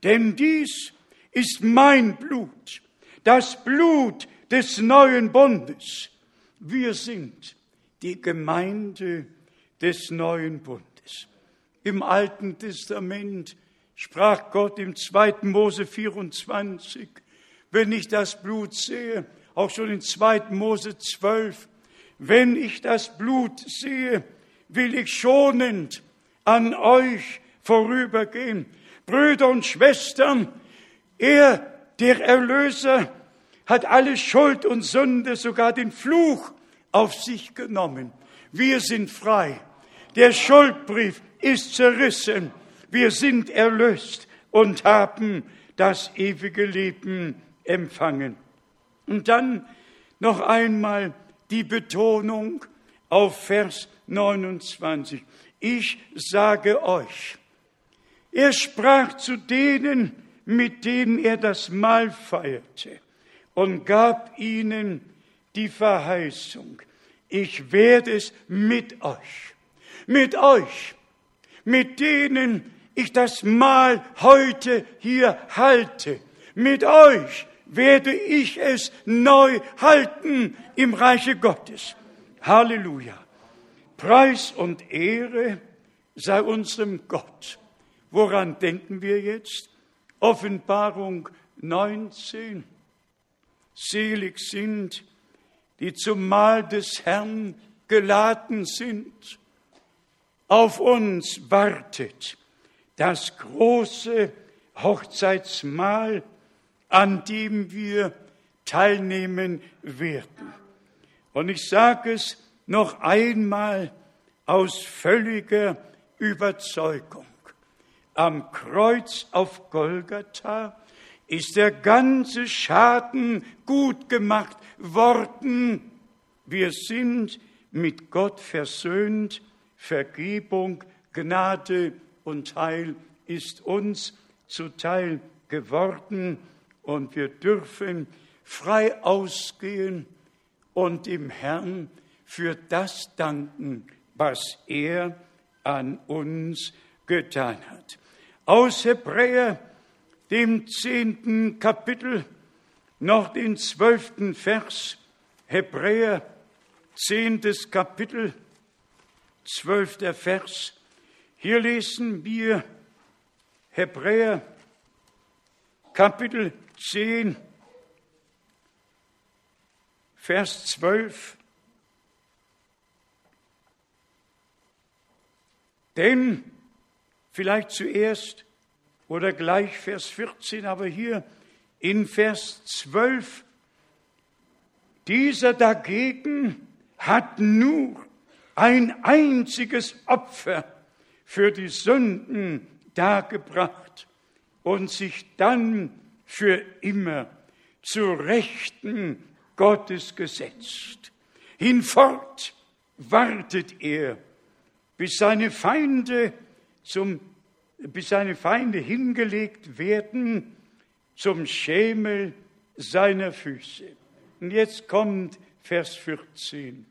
Denn dies ist mein Blut, das Blut des neuen Bundes. Wir sind die Gemeinde des neuen Bundes. Im Alten Testament sprach Gott im 2. Mose 24, wenn ich das Blut sehe, auch schon in 2. Mose 12, wenn ich das Blut sehe, will ich schonend an euch vorübergehen. Brüder und Schwestern, er, der Erlöser, hat alle Schuld und Sünde, sogar den Fluch auf sich genommen. Wir sind frei. Der Schuldbrief ist zerrissen. Wir sind erlöst und haben das ewige Leben empfangen. Und dann noch einmal die Betonung auf Vers 29. Ich sage euch, er sprach zu denen, mit denen er das Mahl feierte und gab ihnen die Verheißung, ich werde es mit euch Mit euch, mit denen ich das Mahl heute hier halte. Mit euch werde ich es neu halten im Reiche Gottes. Halleluja. Preis und Ehre sei unserem Gott. Woran denken wir jetzt? Offenbarung 19. Selig sind, die zum Mahl des Herrn geladen sind. Auf uns wartet das große Hochzeitsmahl, an dem wir teilnehmen werden. Und ich sage es noch einmal aus völliger Überzeugung. Am Kreuz auf Golgatha ist der ganze Schaden gut gemacht worden. Wir sind mit Gott versöhnt, Vergebung, Gnade und Heil ist uns zuteil geworden und wir dürfen frei ausgehen und dem Herrn für das danken, was er an uns getan hat. Aus Hebräer dem zehnten Kapitel, noch den zwölften Vers, Hebräer, zehntes Kapitel, zwölfter Vers. Hier lesen wir Hebräer, Kapitel 10, Vers 12. Denn vielleicht zuerst oder gleich Vers 14, aber hier in Vers 12, dieser dagegen hat nur ein einziges Opfer für die Sünden dargebracht und sich dann für immer zu Rechten Gottes gesetzt. Hinfort wartet er, bis seine Feinde zum bis seine Feinde hingelegt werden zum Schemel seiner Füße. Und jetzt kommt Vers 14.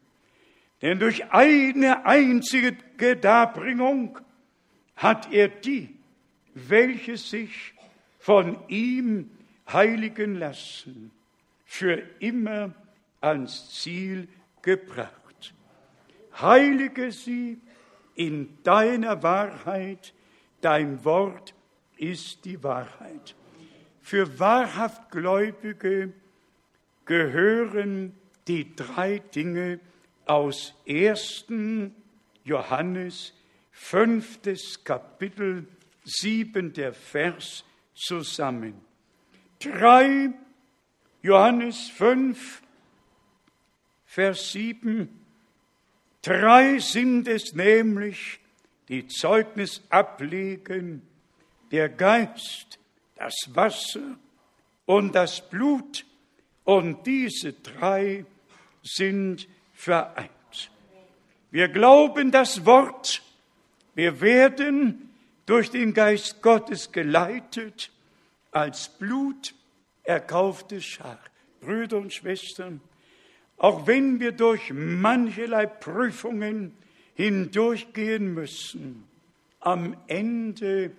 Denn durch eine einzige Darbringung hat er die, welche sich von ihm heiligen lassen, für immer ans Ziel gebracht. Heilige sie in deiner Wahrheit, Dein Wort ist die Wahrheit. Für wahrhaft Gläubige gehören die drei Dinge aus 1. Johannes, fünftes Kapitel, siebenter Vers zusammen. Drei, Johannes 5, Vers 7, drei sind es nämlich, die Zeugnis ablegen, der Geist, das Wasser und das Blut, und diese drei sind vereint. Wir glauben das Wort, wir werden durch den Geist Gottes geleitet als Blut erkaufte Schar. Brüder und Schwestern, auch wenn wir durch mancherlei Prüfungen hindurchgehen müssen. Am Ende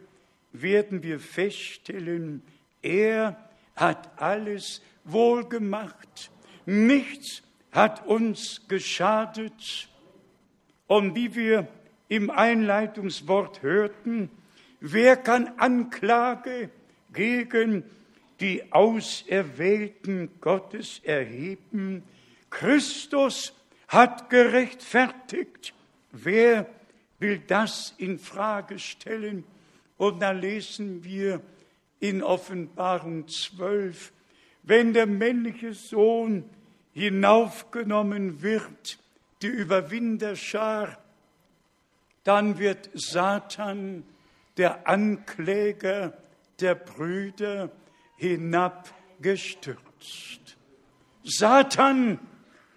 werden wir feststellen, er hat alles wohlgemacht. Nichts hat uns geschadet. Und wie wir im Einleitungswort hörten, wer kann Anklage gegen die Auserwählten Gottes erheben? Christus hat gerechtfertigt. Wer will das in Frage stellen? Und dann lesen wir in Offenbarung 12, wenn der männliche Sohn hinaufgenommen wird, die Überwinderschar, dann wird Satan, der Ankläger der Brüder, hinabgestürzt. Satan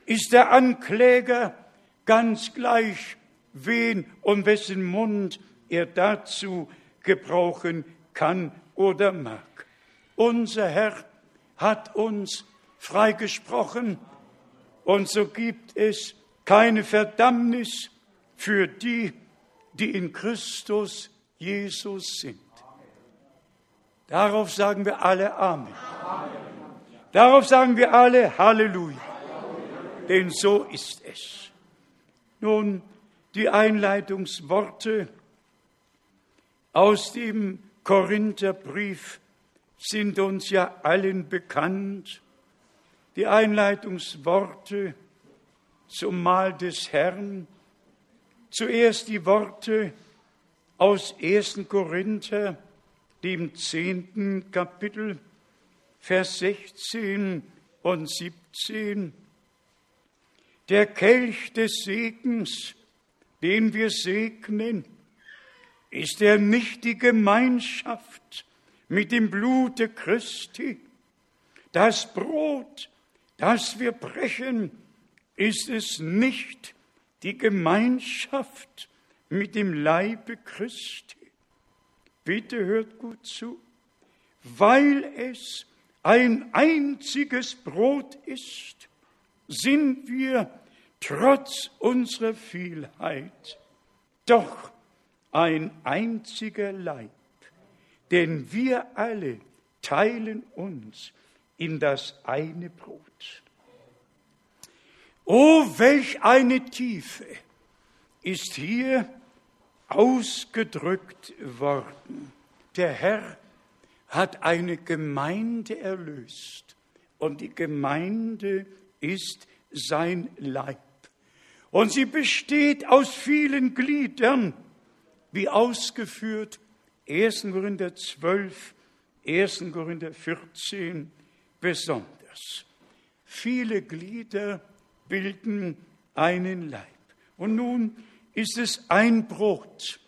ist der Ankläger ganz gleich, wen und wessen Mund er dazu gebrauchen kann oder mag. Unser Herr hat uns freigesprochen und so gibt es keine Verdammnis für die, die in Christus Jesus sind. Darauf sagen wir alle Amen. Darauf sagen wir alle Halleluja. Denn so ist es. Nun, die Einleitungsworte aus dem Korintherbrief sind uns ja allen bekannt. Die Einleitungsworte zum Mahl des Herrn. Zuerst die Worte aus 1. Korinther, dem zehnten Kapitel, Vers 16 und 17. Der Kelch des Segens, den wir segnen, ist er nicht die Gemeinschaft mit dem Blute Christi? Das Brot, das wir brechen, ist es nicht die Gemeinschaft mit dem Leibe Christi? Bitte hört gut zu. Weil es ein einziges Brot ist, sind wir trotz unserer Vielheit doch ein einziger Leib, denn wir alle teilen uns in das eine Brot. Oh, welch eine Tiefe ist hier ausgedrückt worden. Der Herr hat eine Gemeinde erlöst und die Gemeinde ist sein Leib. Und sie besteht aus vielen Gliedern, wie ausgeführt 1. Korinther 12, 1. Korinther 14 besonders. Viele Glieder bilden einen Leib. Und nun ist es ein Brot,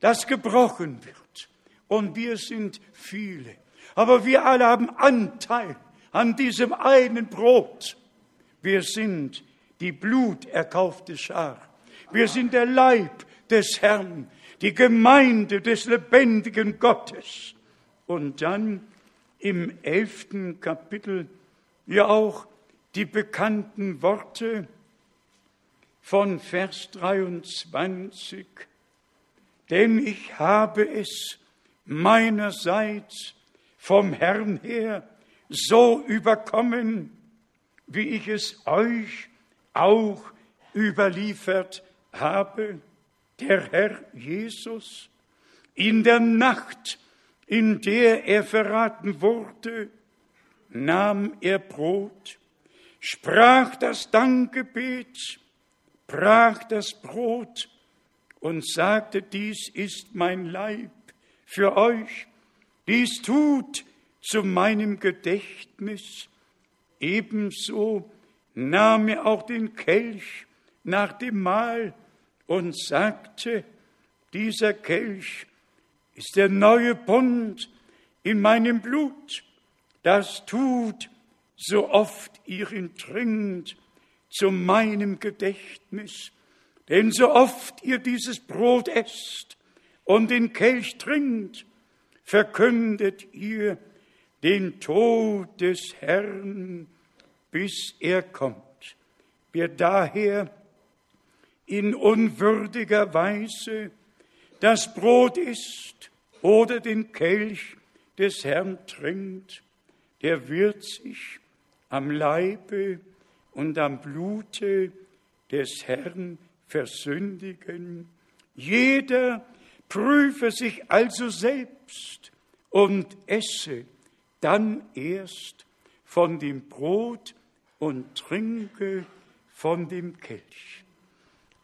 das gebrochen wird. Und wir sind viele. Aber wir alle haben Anteil an diesem einen Brot. Wir sind die bluterkaufte Schar. Wir sind der Leib des Herrn, die Gemeinde des lebendigen Gottes. Und dann im elften Kapitel ja auch die bekannten Worte von Vers 23. Denn ich habe es meinerseits vom Herrn her so überkommen, wie ich es euch auch überliefert habe. Der Herr Jesus in der Nacht, in der er verraten wurde, nahm er Brot sprach das Dankgebet, brach das Brot und sagte, dies ist mein Leib für euch, dies tut zu meinem Gedächtnis. Ebenso nahm er auch den Kelch nach dem Mahl und sagte, dieser Kelch ist der neue Bund in meinem Blut, das tut so oft ihr ihn trinkt, zu meinem Gedächtnis. Denn so oft ihr dieses Brot esst und den Kelch trinkt, verkündet ihr den Tod des Herrn, bis er kommt. Wer daher in unwürdiger Weise das Brot isst oder den Kelch des Herrn trinkt, der wird sich am Leibe und am Blute des Herrn versündigen. Jeder prüfe sich also selbst und esse dann erst von dem Brot und trinke von dem Kelch.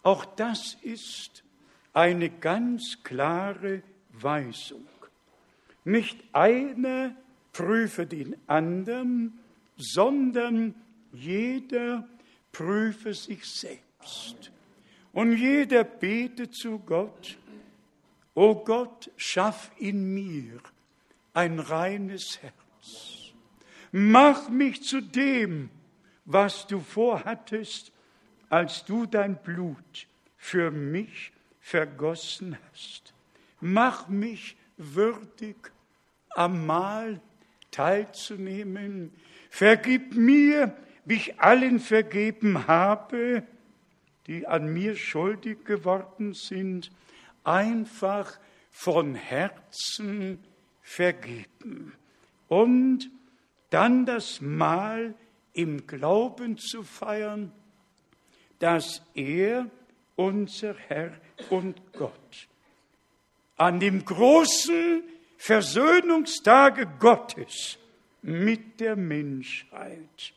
Auch das ist eine ganz klare Weisung. Nicht einer prüfe den anderen, sondern jeder prüfe sich selbst. Und jeder bete zu Gott, O Gott, schaff in mir ein reines Herz. Mach mich zu dem, was du vorhattest, als du dein Blut für mich vergossen hast. Mach mich würdig, am Mahl teilzunehmen, Vergib mir, wie ich allen vergeben habe. die an mir schuldig geworden sind, einfach von Herzen vergeben und dann das Mahl im Glauben zu feiern, dass er, unser Herr und Gott, an dem großen Versöhnungstage Gottes mit der Menschheit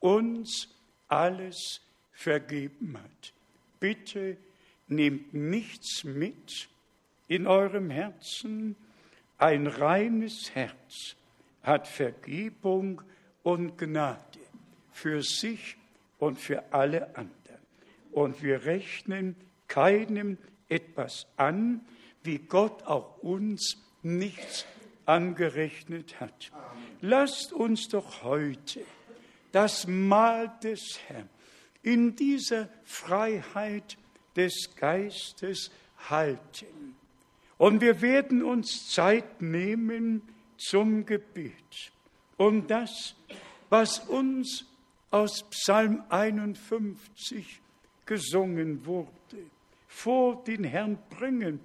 uns alles vergeben hat. Bitte nehmt nichts mit in eurem Herzen. Ein reines Herz hat Vergebung und Gnade für sich und für alle anderen. Und wir rechnen keinem etwas an, wie Gott auch uns nichts angerechnet hat. Lasst uns doch heute das Mahl des Herrn in dieser Freiheit des Geistes halten. Und wir werden uns Zeit nehmen zum Gebet. Und das, was uns aus Psalm 51 gesungen wurde, vor den Herrn bringen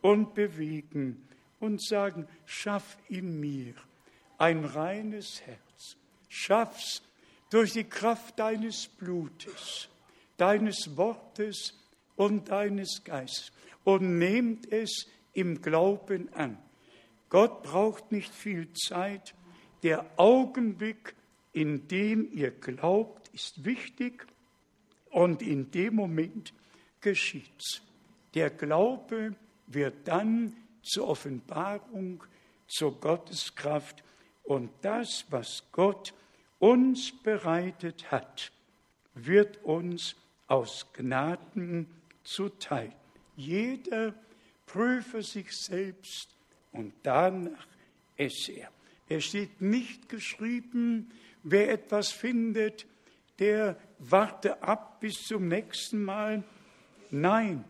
und bewegen und sagen, schaff in mir ein reines Herz, schaff's durch die Kraft deines Blutes, deines Wortes und deines Geistes und nehmt es im Glauben an. Gott braucht nicht viel Zeit. Der Augenblick, in dem ihr glaubt, ist wichtig und in dem Moment geschieht's. Der Glaube wird dann zur Offenbarung, zur Gotteskraft und das, was Gott uns bereitet hat, wird uns aus Gnaden zuteil. Jeder prüfe sich selbst und danach esse er. Es steht nicht geschrieben, wer etwas findet, der warte ab bis zum nächsten Mal. Nein,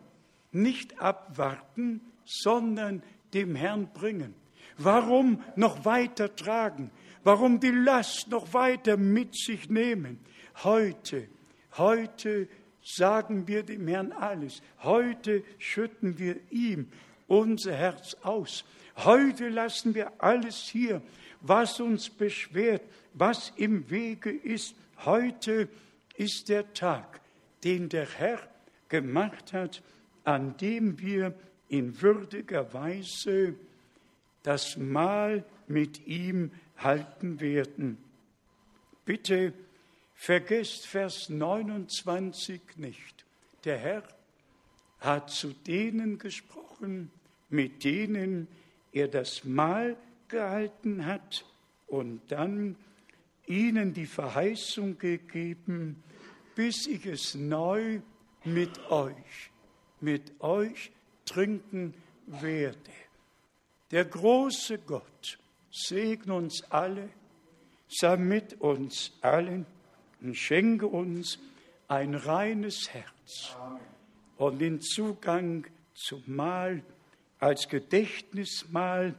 nicht abwarten, sondern dem Herrn bringen. Warum noch weiter tragen? Warum die Last noch weiter mit sich nehmen? Heute, heute sagen wir dem Herrn alles. Heute schütten wir ihm unser Herz aus. Heute lassen wir alles hier, was uns beschwert, was im Wege ist. Heute ist der Tag, den der Herr gemacht hat, an dem wir in würdiger Weise das Mahl mit ihm halten werden. Bitte vergesst Vers 29 nicht. Der Herr hat zu denen gesprochen, mit denen er das Mahl gehalten hat und dann ihnen die Verheißung gegeben, bis ich es neu mit euch, mit euch trinken werde. Der große Gott, segne uns alle, sei mit uns allen und schenke uns ein reines Herz und den Zugang zum Mahl als Gedächtnismahl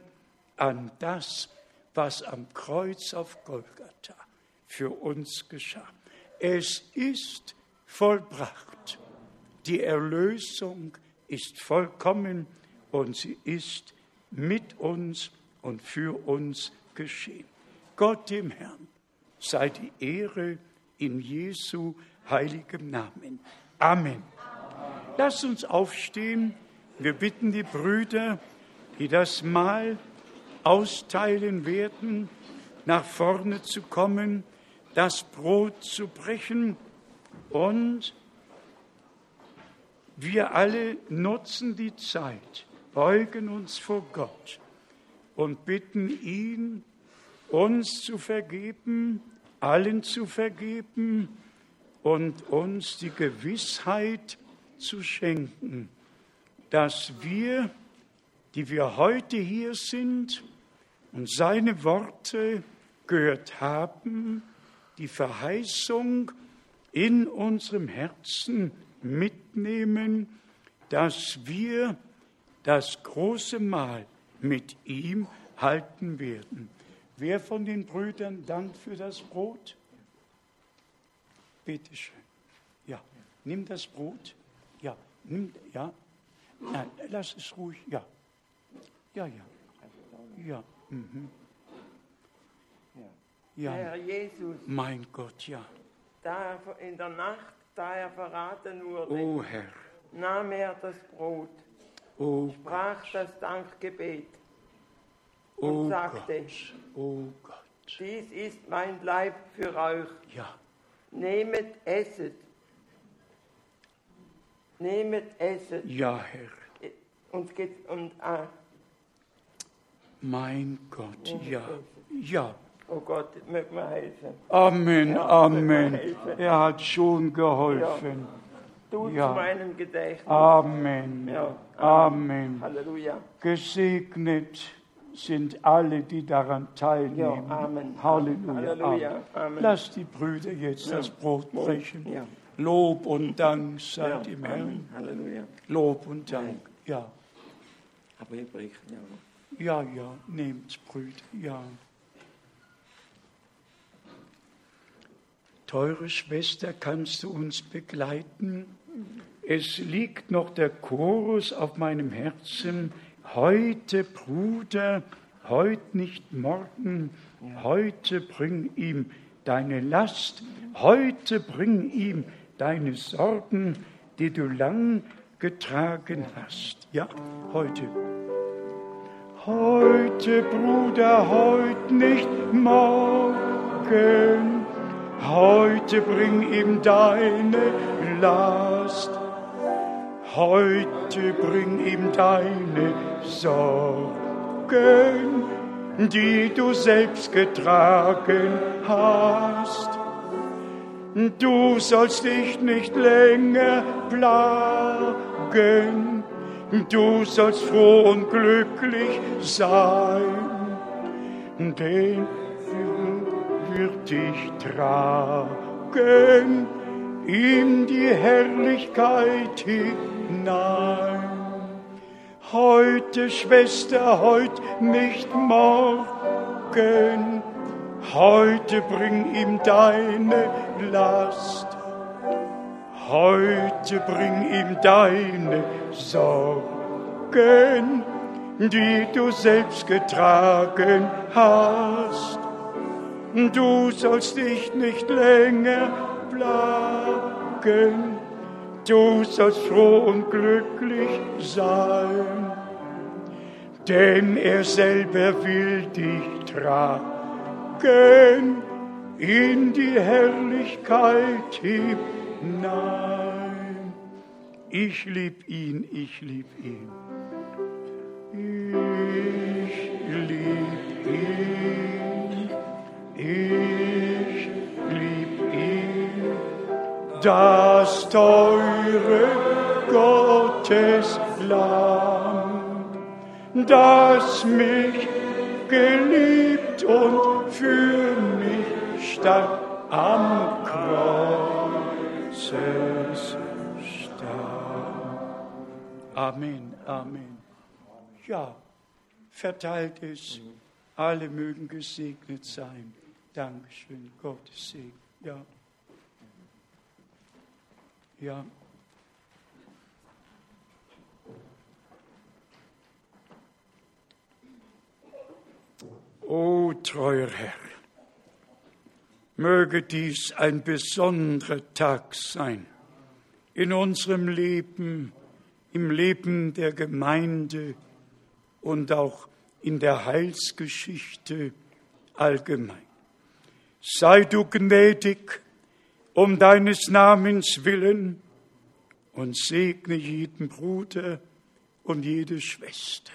an das, was am Kreuz auf Golgatha für uns geschah. Es ist vollbracht. Die Erlösung ist vollkommen und sie ist mit uns und für uns geschehen. Gott dem Herrn sei die Ehre in Jesu heiligem Namen. Amen. Lass uns aufstehen. Wir bitten die Brüder, die das Mahl austeilen werden, nach vorne zu kommen, das Brot zu brechen und wir alle nutzen die Zeit, beugen uns vor Gott und bitten ihn, uns zu vergeben, allen zu vergeben und uns die Gewissheit zu schenken, dass wir, die wir heute hier sind und seine Worte gehört haben, die Verheißung in unserem Herzen mitnehmen, dass wir das große Mahl mit ihm halten werden. Wer von den Brüdern dankt für das Brot? Bitte schön. Ja. nimm das Brot. Ja, nimm, ja. Nein, lass es ruhig. Ja. Ja, ja. Ja. Mhm. Ja. Herr Jesus. Mein Gott, ja. Da in der Nacht, da er verraten wurde, oh Herr, nahm er das Brot, oh sprach Gott. das Dankgebet oh und sagte, Gott. oh Gott, dies ist mein Leib für euch. Ja. Nehmet, esset. Nehmet, esset. Ja, Herr. Und, und äh, mein Gott, ja, ja. Oh Gott, möge mir helfen. Amen, Amen. Er hat schon geholfen. Du zu meinem Gedächtnis. Amen. Amen. Halleluja. Gesegnet sind alle, die daran teilnehmen. Amen. Halleluja. Amen. Lass die Brüder jetzt das Brot brechen. Lob und Dank sei dem Herrn. Halleluja. Lob und Dank. Ja. Aber wir brechen ja. Ja, ja, nehmt's, Brüder, ja. Teure Schwester, kannst du uns begleiten? Es liegt noch der Chorus auf meinem Herzen. Heute, Bruder, heute nicht morgen, heute bring ihm deine Last, heute bring ihm deine Sorgen, die du lang getragen hast. Ja, heute. Heute, Bruder, heute nicht morgen. Heute bring ihm deine Last. Heute bring ihm deine Sorgen, die du selbst getragen hast. Du sollst dich nicht länger plagen du sollst froh und glücklich sein, denn wird dich tragen in die Herrlichkeit hinein. Heute, Schwester, heute nicht morgen, heute bring ihm deine Last Heute bring ihm deine Sorgen, die du selbst getragen hast. Du sollst dich nicht länger plagen, du sollst froh und glücklich sein, denn er selber will dich tragen in die Herrlichkeit hinein. Nein, ich lieb ihn, ich lieb ihn. Ich lieb ihn, ich lieb ihn. Das teure Gottes Lamm, das mich geliebt und für mich starb am Amen, Amen. Ja, verteilt es. Alle mögen gesegnet sein. Dankeschön, Gottes Segen. Ja. Ja. O treuer Herr, Möge dies ein besonderer Tag sein in unserem Leben, im Leben der Gemeinde und auch in der Heilsgeschichte allgemein. Sei du gnädig um deines Namens willen und segne jeden Bruder und jede Schwester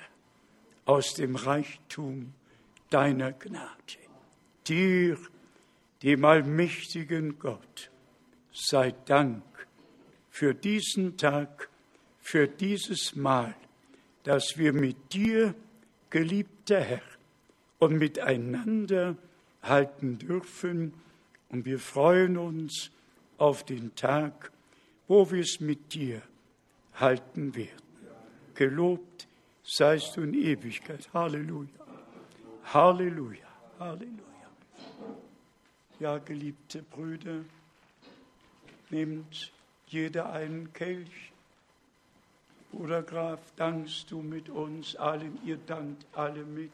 aus dem Reichtum deiner Gnade. Dir dem allmächtigen Gott sei Dank für diesen Tag, für dieses Mal, dass wir mit dir, geliebter Herr, und miteinander halten dürfen. Und wir freuen uns auf den Tag, wo wir es mit dir halten werden. Gelobt seist du in Ewigkeit. Halleluja. Halleluja. Halleluja. Ja, geliebte Brüder, nehmt jeder einen Kelch. Bruder Graf, dankst du mit uns allen, ihr dankt alle mit.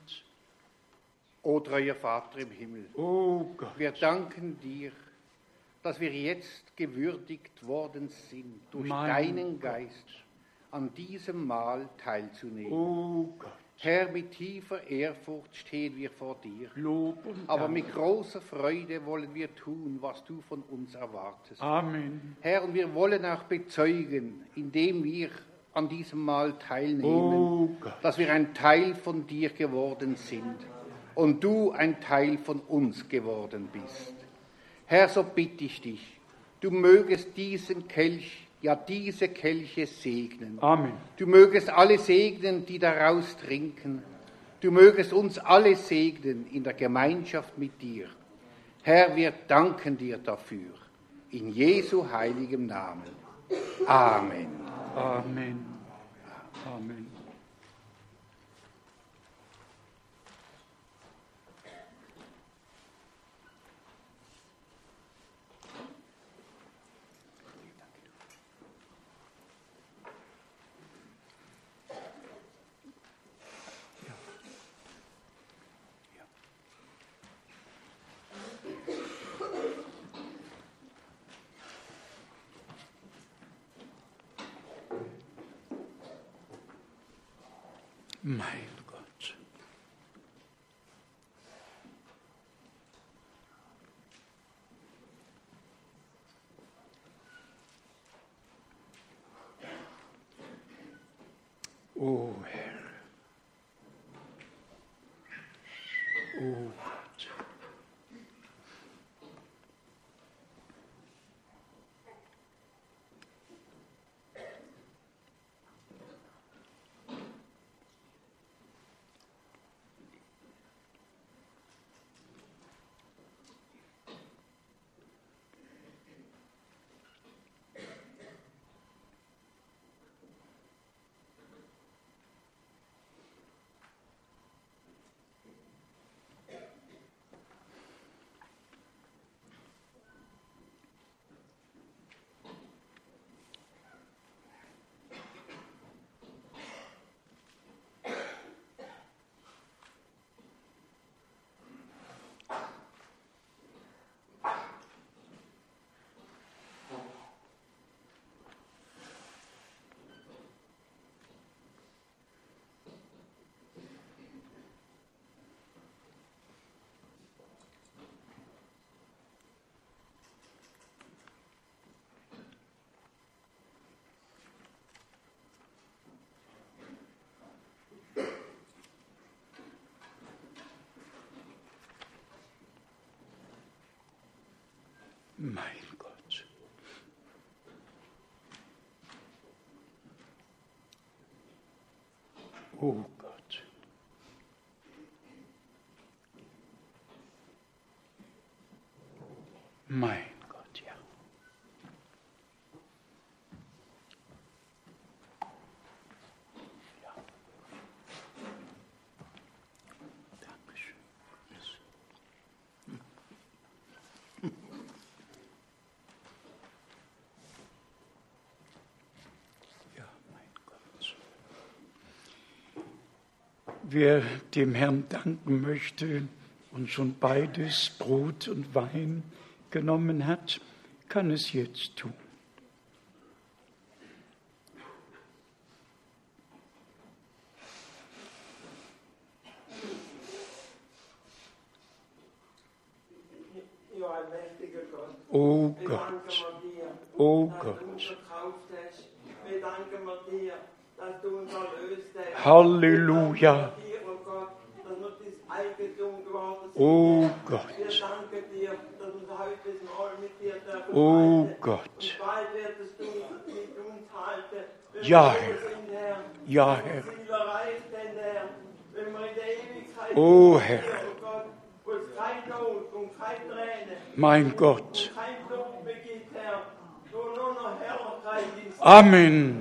O treuer Vater im Himmel, oh Gott. wir danken dir, dass wir jetzt gewürdigt worden sind, durch mein deinen Gott. Geist an diesem Mahl teilzunehmen. Oh Gott. Herr, mit tiefer Ehrfurcht stehen wir vor dir. Lob und Aber mit großer Freude wollen wir tun, was du von uns erwartest. Amen. Herr, und wir wollen auch bezeugen, indem wir an diesem Mahl teilnehmen, oh dass wir ein Teil von dir geworden sind und du ein Teil von uns geworden bist. Herr, so bitte ich dich, du mögest diesen Kelch ja diese Kelche segnen. Amen. Du mögest alle segnen, die daraus trinken. Du mögest uns alle segnen in der Gemeinschaft mit dir. Herr, wir danken dir dafür. In Jesu heiligem Namen. Amen. Amen. Amen. Mein Gott. Oh Wer dem Herrn danken möchte und schon beides, Brot und Wein, genommen hat, kann es jetzt tun. Halleluja. Oh Gott. Oh Gott. Ja, Herr. Ja, Herr. Oh Herr. Mein Gott. Amen.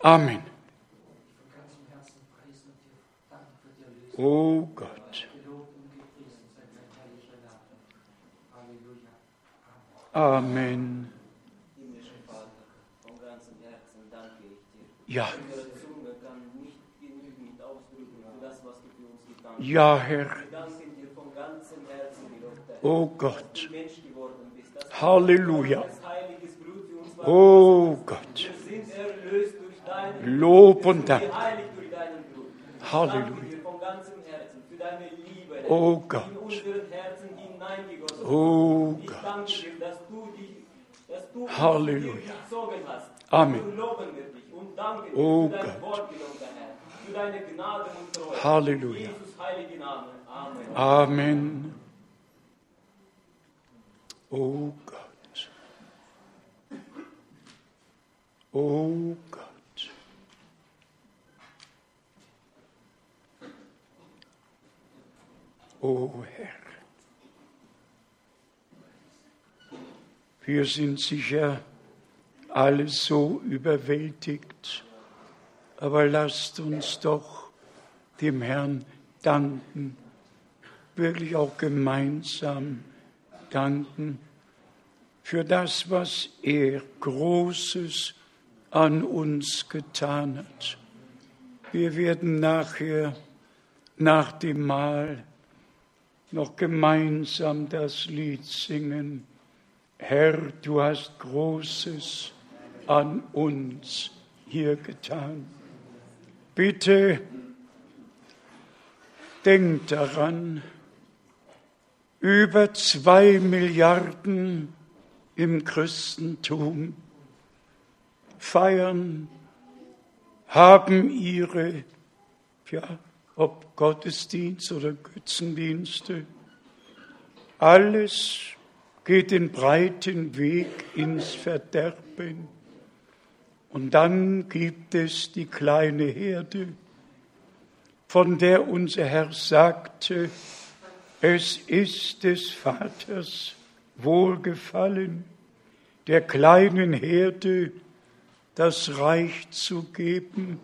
Amen. O Gott. Amen. Ja. Ja, Herr. Oh Gott. Halleluja. Oh Gott. Lob und Dank. Halleluja. Oh Gott. Oh Gott. Halleluja. Amen. Oh Gott. Halleluja. Amen. Oh Gott. Oh Gott. Oh Herr. Wir sind sicher alle so überwältigt, aber lasst uns doch dem Herrn danken, wirklich auch gemeinsam danken für das, was er Großes an uns getan hat. Wir werden nachher nach dem Mahl noch gemeinsam das Lied singen. Herr, du hast Großes an uns hier getan. Bitte denkt daran, über zwei Milliarden im Christentum feiern, haben ihre ja, ob Gottesdienst oder Götzendienste. Alles geht den breiten Weg ins Verderben. Und dann gibt es die kleine Herde, von der unser Herr sagte, es ist des Vaters Wohlgefallen, der kleinen Herde das Reich zu geben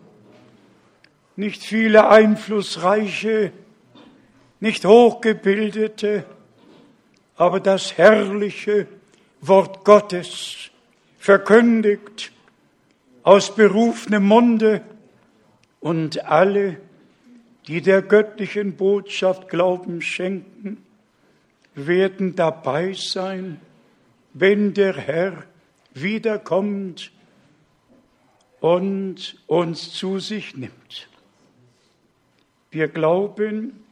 nicht viele einflussreiche, nicht hochgebildete, aber das herrliche Wort Gottes verkündigt aus berufenem Munde und alle, die der göttlichen Botschaft Glauben schenken, werden dabei sein, wenn der Herr wiederkommt und uns zu sich nimmt. Wir glauben,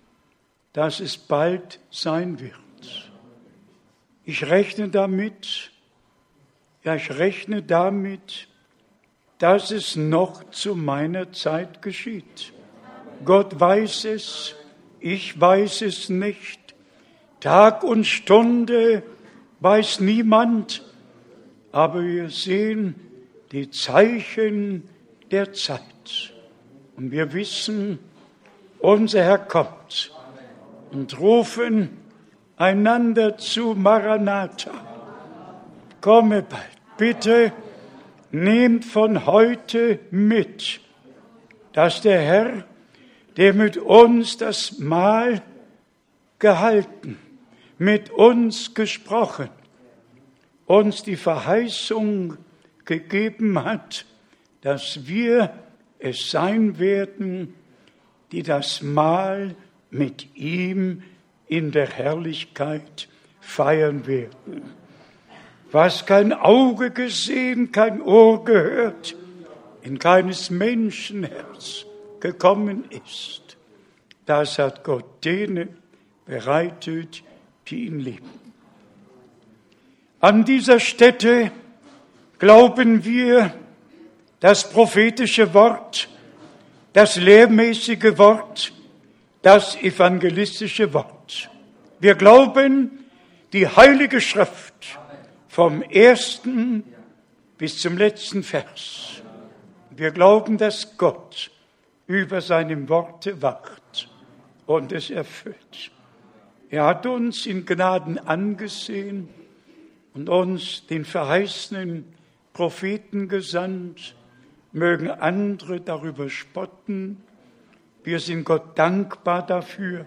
dass es bald sein wird. Ich rechne damit, ja, ich rechne damit, dass es noch zu meiner Zeit geschieht. Gott weiß es, ich weiß es nicht. Tag und Stunde weiß niemand, aber wir sehen die Zeichen der Zeit. Und wir wissen, unser Herr kommt und rufen einander zu Maranatha. Komme bald. Bitte nehmt von heute mit, dass der Herr, der mit uns das Mahl gehalten, mit uns gesprochen, uns die Verheißung gegeben hat, dass wir es sein werden, die das Mahl mit ihm in der Herrlichkeit feiern werden. Was kein Auge gesehen, kein Ohr gehört, in keines Menschenherz gekommen ist, das hat Gott denen bereitet, die ihn lieben. An dieser Stätte glauben wir das prophetische Wort das lehrmäßige Wort, das evangelistische Wort. Wir glauben die Heilige Schrift vom ersten bis zum letzten Vers. Wir glauben, dass Gott über seinem Worte wacht und es erfüllt. Er hat uns in Gnaden angesehen und uns den verheißenen Propheten gesandt, mögen andere darüber spotten. Wir sind Gott dankbar dafür,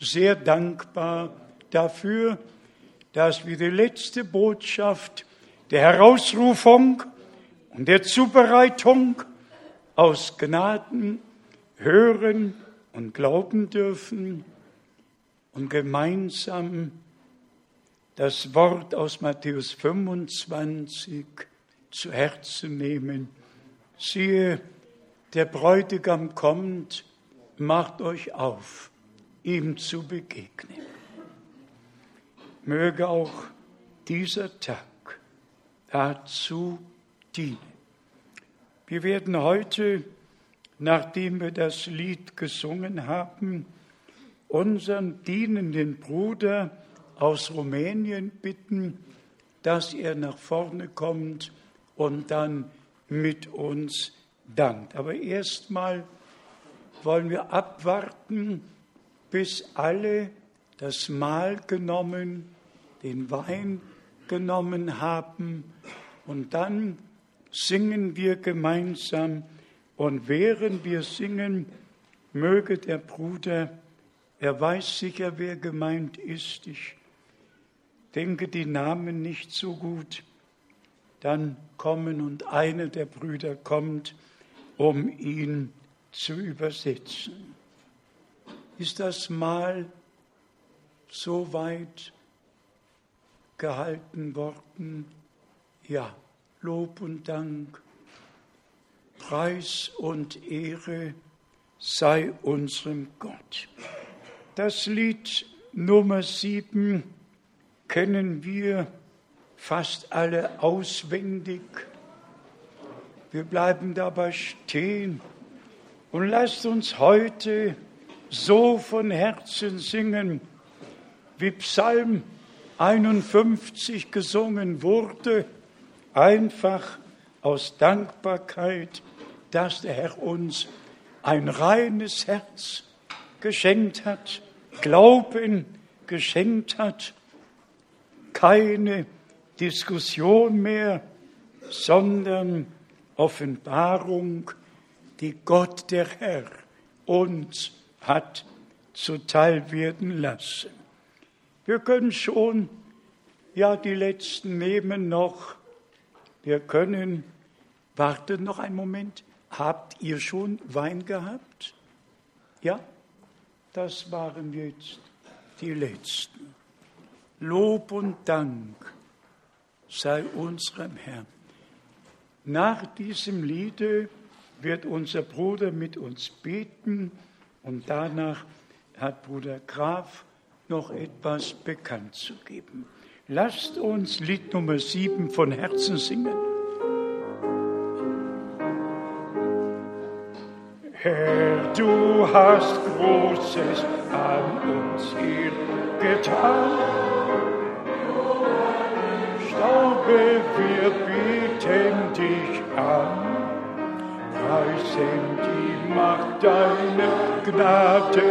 sehr dankbar dafür, dass wir die letzte Botschaft der Herausrufung und der Zubereitung aus Gnaden hören und glauben dürfen und gemeinsam das Wort aus Matthäus 25 zu Herzen nehmen. Siehe, der Bräutigam kommt, macht euch auf, ihm zu begegnen. Möge auch dieser Tag dazu dienen. Wir werden heute, nachdem wir das Lied gesungen haben, unseren dienenden Bruder aus Rumänien bitten, dass er nach vorne kommt und dann mit uns dankt. Aber erstmal wollen wir abwarten, bis alle das Mahl genommen, den Wein genommen haben. Und dann singen wir gemeinsam. Und während wir singen, möge der Bruder, er weiß sicher, wer gemeint ist, ich denke die Namen nicht so gut, dann kommen und einer der Brüder kommt, um ihn zu übersetzen. Ist das Mal so weit gehalten worden? Ja, Lob und Dank, Preis und Ehre sei unserem Gott. Das Lied Nummer sieben kennen wir fast alle auswendig. Wir bleiben dabei stehen und lasst uns heute so von Herzen singen, wie Psalm 51 gesungen wurde, einfach aus Dankbarkeit, dass der Herr uns ein reines Herz geschenkt hat, Glauben geschenkt hat keine Diskussion mehr, sondern Offenbarung, die Gott der Herr uns hat zuteil werden lassen. Wir können schon, ja, die letzten nehmen noch. Wir können, wartet noch einen Moment, habt ihr schon Wein gehabt? Ja, das waren jetzt die letzten. Lob und Dank sei unserem Herrn. Nach diesem Liede wird unser Bruder mit uns beten und danach hat Bruder Graf noch etwas bekannt zu geben. Lasst uns Lied Nummer sieben von Herzen singen. Herr, du hast Großes an uns hier getan. Glaube, wir bieten dich an, preisen die Macht deiner Gnade.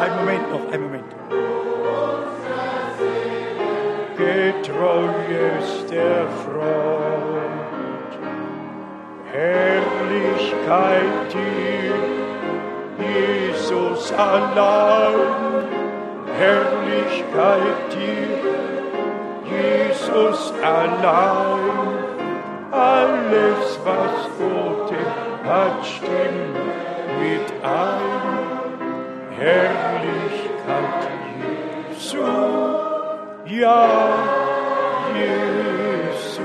Ein Moment noch, ein Moment. Getreuester Freund, Herrlichkeit dir, Jesus allein, Herrlichkeit dir, Jesus allein. Alles, was Gott hat, stimmt mit ein. Herrlichkeit Jesu, ja, Jesu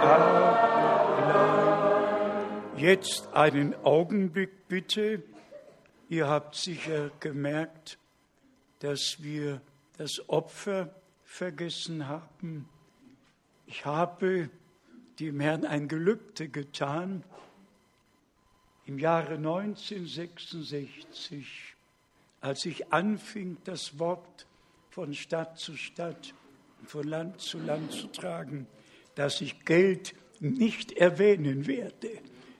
allein. Jetzt einen Augenblick bitte. Ihr habt sicher gemerkt, dass wir das Opfer vergessen haben. Ich habe dem Herrn ein Gelübde getan im Jahre 1966, als ich anfing, das Wort von Stadt zu Stadt von Land zu Land zu tragen, dass ich Geld nicht erwähnen werde,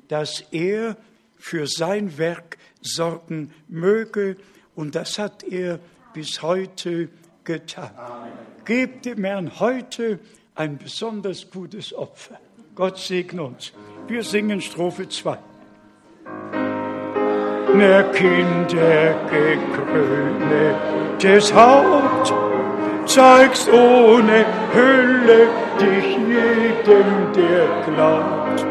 dass er für sein Werk sorgen möge und das hat er bis heute getan. Gebt dem Herrn heute ein besonders gutes Opfer. Gott segne uns. Wir singen Strophe 2. Ne Kinder gekröne des Haupt, zeigst ohne Hülle dich jedem, der glaubt.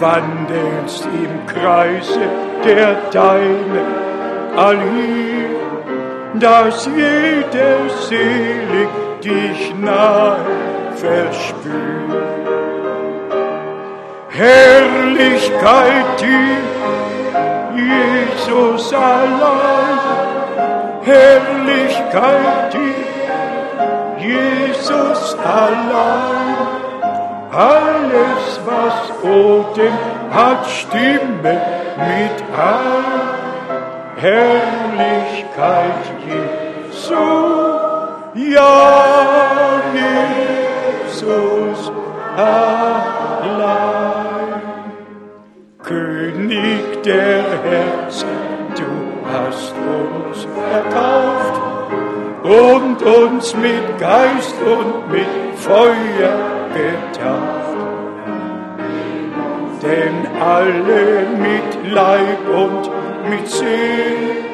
Wandelst im Kreise der Deine, allhier, dass jede selig dich nahe verspürt. Herrlichkeit dir, Jesus allein, Herrlichkeit dir, Jesus allein. Alles, was Odem hat, stimme mit ein. Herrlichkeit Jesu, ja, Jesus allein. König der Herzen, du hast uns erkauft und uns mit Geist und mit Feuer getauft. Denn alle mit Leib und mit Seel,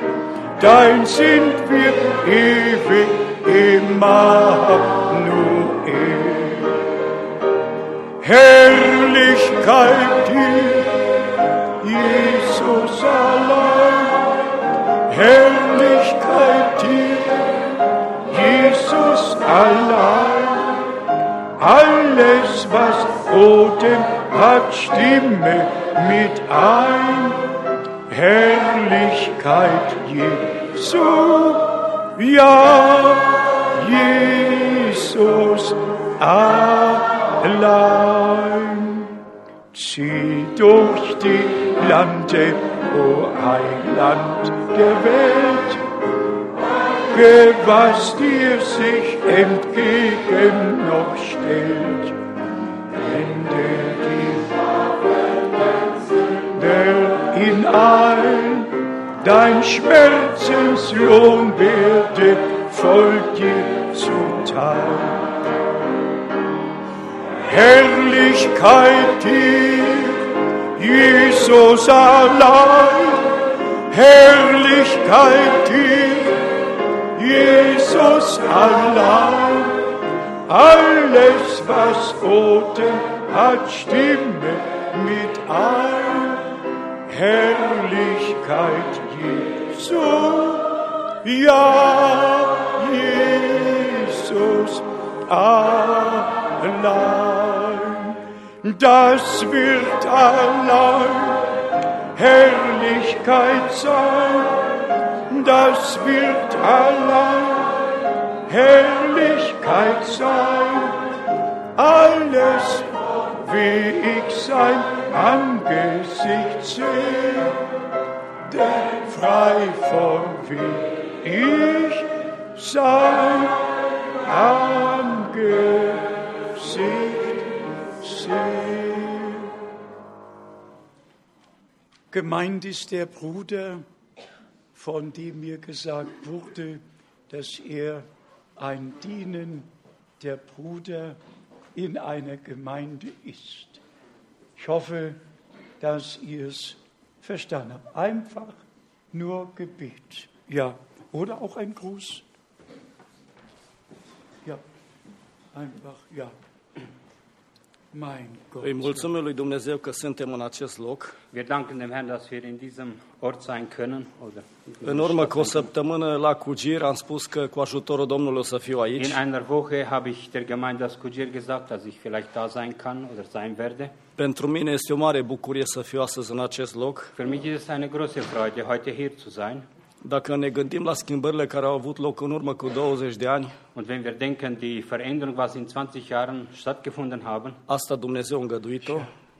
dein sind wir ewig Immanuel. Herrlichkeit dir, Jesus allein, Herrlichkeit dir, Jesus allein. Alles, was Odem hat, stimme mit ein. Herrlichkeit Jesu, ja, Jesus allein. Zieh durch die Lande, o Heiland der Welt, was dir sich entgegen noch stellt. Wende die in ein, dein Schmerzenslohn werde voll dir zuteil. Herrlichkeit dir, Jesus allein, Herrlichkeit dir, Jesus allein. Alles, was Odem hat, stimme mit ein. Herrlichkeit Jesu, ja, Jesus allein. Das wird allein Herrlichkeit sein, das wird allein Herrlichkeit sein, alles wie ich sein Angesicht sehe, denn frei von wie ich sein Angesicht sehe. Gemeint ist der Bruder, von dem mir gesagt wurde, dass er ein Dienen der Bruder in einer Gemeinde ist. Ich hoffe, dass ihr es verstanden habt. Einfach nur Gebet. Ja, oder auch ein Gruß. Ja, einfach, ja. Mein Gott. Îi mulțumim lui Dumnezeu că suntem în acest loc. Wir danken dem Herrn, dass wir in diesem Ort sein können. Oder În urmă cu o săptămână la Cugir am spus că cu ajutorul Domnului o să fiu aici. In einer Woche habe ich der Gemeinde aus Kujir gesagt, dass ich vielleicht da sein kann oder sein werde. Pentru mine este o mare bucurie să fiu astăzi în acest loc. Für mich ist es eine große Freude, heute hier zu sein. Dacă ne gândim la schimbările care au avut loc în urmă cu 20 de ani, Und wenn wir denken, die Veränderung, was in 20 Jahren stattgefunden haben, asta Dumnezeu a îngăduit-o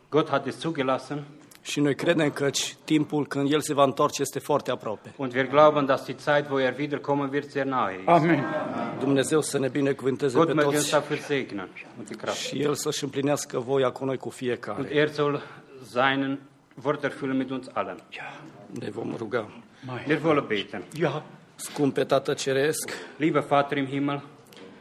Gott hat es zugelassen. Și noi credem că timpul când El se va întoarce este foarte aproape. Und wir glauben, dass die Zeit, wo er wiederkommen wird, sehr nahe ist. Amen. Dumnezeu să ne binecuvânteze Gott pe möge uns toți dafür segnen und die Kraft. și El să-și împlinească voia cu noi cu Und fiecare. er soll seinen Wort erfüllen mit uns allen. Ne vom ruga. Wir wollen beten. Ja, Scumpe Tată Ceresc, Lieber Vater im Himmel,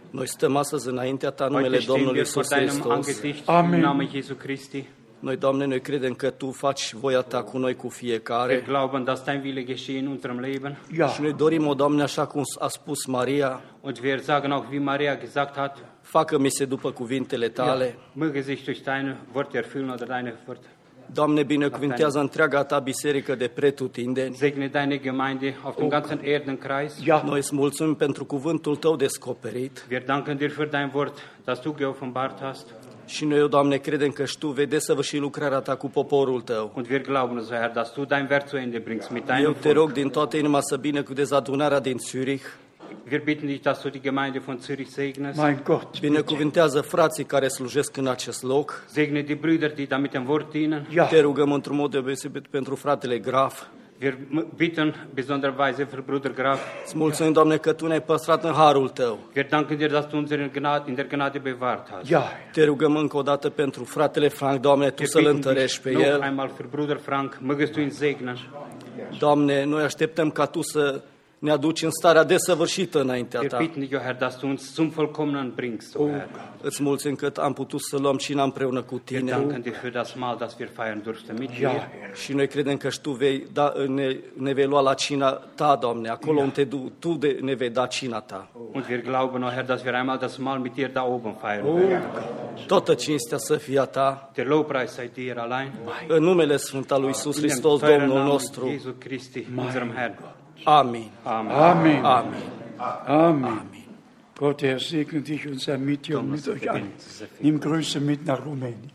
noi stăm astăzi înaintea Ta în numele heute stehen Domnului wir vor Iisus deinem Hristos. Angesicht Amen. im Namen Jesu Christi. Noi, Doamne, noi credem că Tu faci voia Ta cu noi cu Wir fiecare. glauben, dass dein Wille geschehe in unserem Leben. ja, Și noi dorim, o Doamne, așa cum a spus Maria, Und wir sagen auch, wie Maria gesagt hat, facă-mi se după cuvintele Tale. möge sich durch deine Worte erfüllen oder deine Worte. Doamne, binecuvintează întreaga Ta biserică de pretutindeni. Segne deine Gemeinde auf dem ganzen Erdenkreis. ja, Noi îți mulțumim pentru cuvântul Tău descoperit Wir danken dir für dein Wort, das du geoffenbart hast. Și noi, o Doamne, credem că și Tu vei desăvârși lucrarea Ta cu poporul Tău. Und wir glauben, so Herr, dass du dein Werk zu Ende bringst mit Eu deinem te Volk. rog din toată inima să binecuvântezi adunarea din Zürich, Wir bitten dich, dass du die Gemeinde von Zürich segnest. mein Gott. binecuvintează frații care slujesc în acest loc. Segne die Brüder, die da mit dem Wort dienen. Ja, Te rugăm într-un mod deosebit pentru fratele Graf. Wir m- bitten besonderweise für Bruder Graf. Îți mulțumim, Doamne, că Tu ne-ai păstrat în harul Tău. Wir danken dir, dass du uns in Gnade, in der Gnade bewahrt hast. ja, Te rugăm încă o dată pentru fratele Frank, Doamne, Tu Wir să-l bitten întărești dich pe noch el. einmal für Bruder Frank. Mögest du ihn segnen. Doamne, noi așteptăm ca Tu să ne aduci în starea desăvârșită înaintea Wir Ta. bitten dich, o Herr, dass du uns zum Vollkommenen bringst, o Herr. Îți mulțumim că am putut să luăm cina împreună cu Wir Tine. danken dir für das Mahl, das wir feiern durften mit ja, dir. Și noi credem că și Tu vei da, ne, ne vei lua la cina Ta, Doamne, acolo unde Tu, tu de, ne vei da cina Ta. Und wir glauben, o Herr, dass wir einmal das Mahl mit dir da oben feiern werden. Toată cinstea să fie a Ta, Der Lobpreis sei dir allein. în numele Sfânt al lui Iisus In dem Hristos, teuren Domnul Namen nostru. Jesu Christi, unserem Herrn. Amen. Amen, Amin. Amen. Gott, der segne dich und sei mit dir und mit euch allen. Nimm Grüße mit nach Rumänien.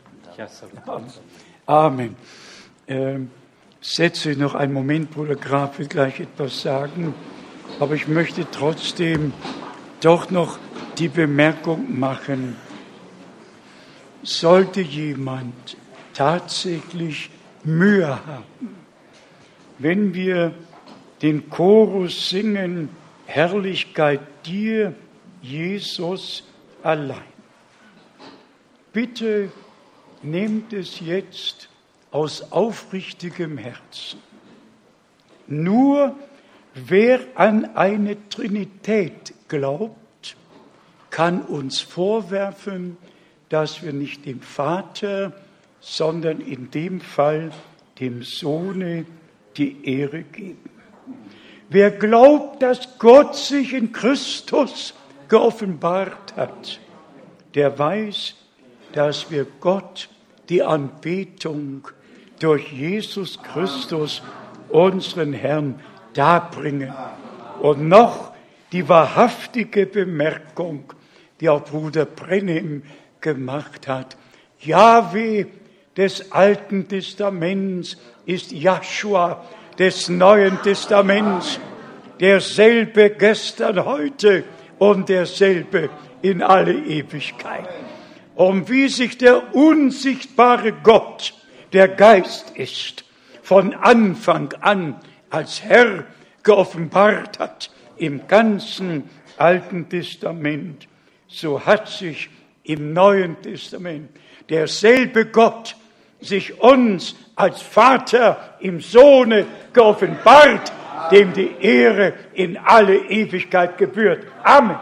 Amen. Ähm, setze noch einen Moment, Bruder Graf will gleich etwas sagen, aber ich möchte trotzdem doch noch die Bemerkung machen, sollte jemand tatsächlich Mühe haben, wenn wir den Chorus singen, Herrlichkeit dir, Jesus allein. Bitte nehmt es jetzt aus aufrichtigem Herzen. Nur wer an eine Trinität glaubt, kann uns vorwerfen, dass wir nicht dem Vater, sondern in dem Fall dem Sohne die Ehre geben. Wer glaubt, dass Gott sich in Christus geoffenbart hat, der weiß, dass wir Gott die Anbetung durch Jesus Christus, unseren Herrn, darbringen. Und noch die wahrhaftige Bemerkung, die auch Bruder Brennim gemacht hat. Jahwe des Alten Testaments ist Joshua des Neuen Testaments, derselbe gestern, heute und derselbe in alle Ewigkeit. Und wie sich der unsichtbare Gott, der Geist ist, von Anfang an als Herr geoffenbart hat im ganzen Alten Testament, so hat sich im Neuen Testament derselbe Gott sich uns als Vater im Sohne geoffenbart, dem die Ehre in alle Ewigkeit gebührt. Amen.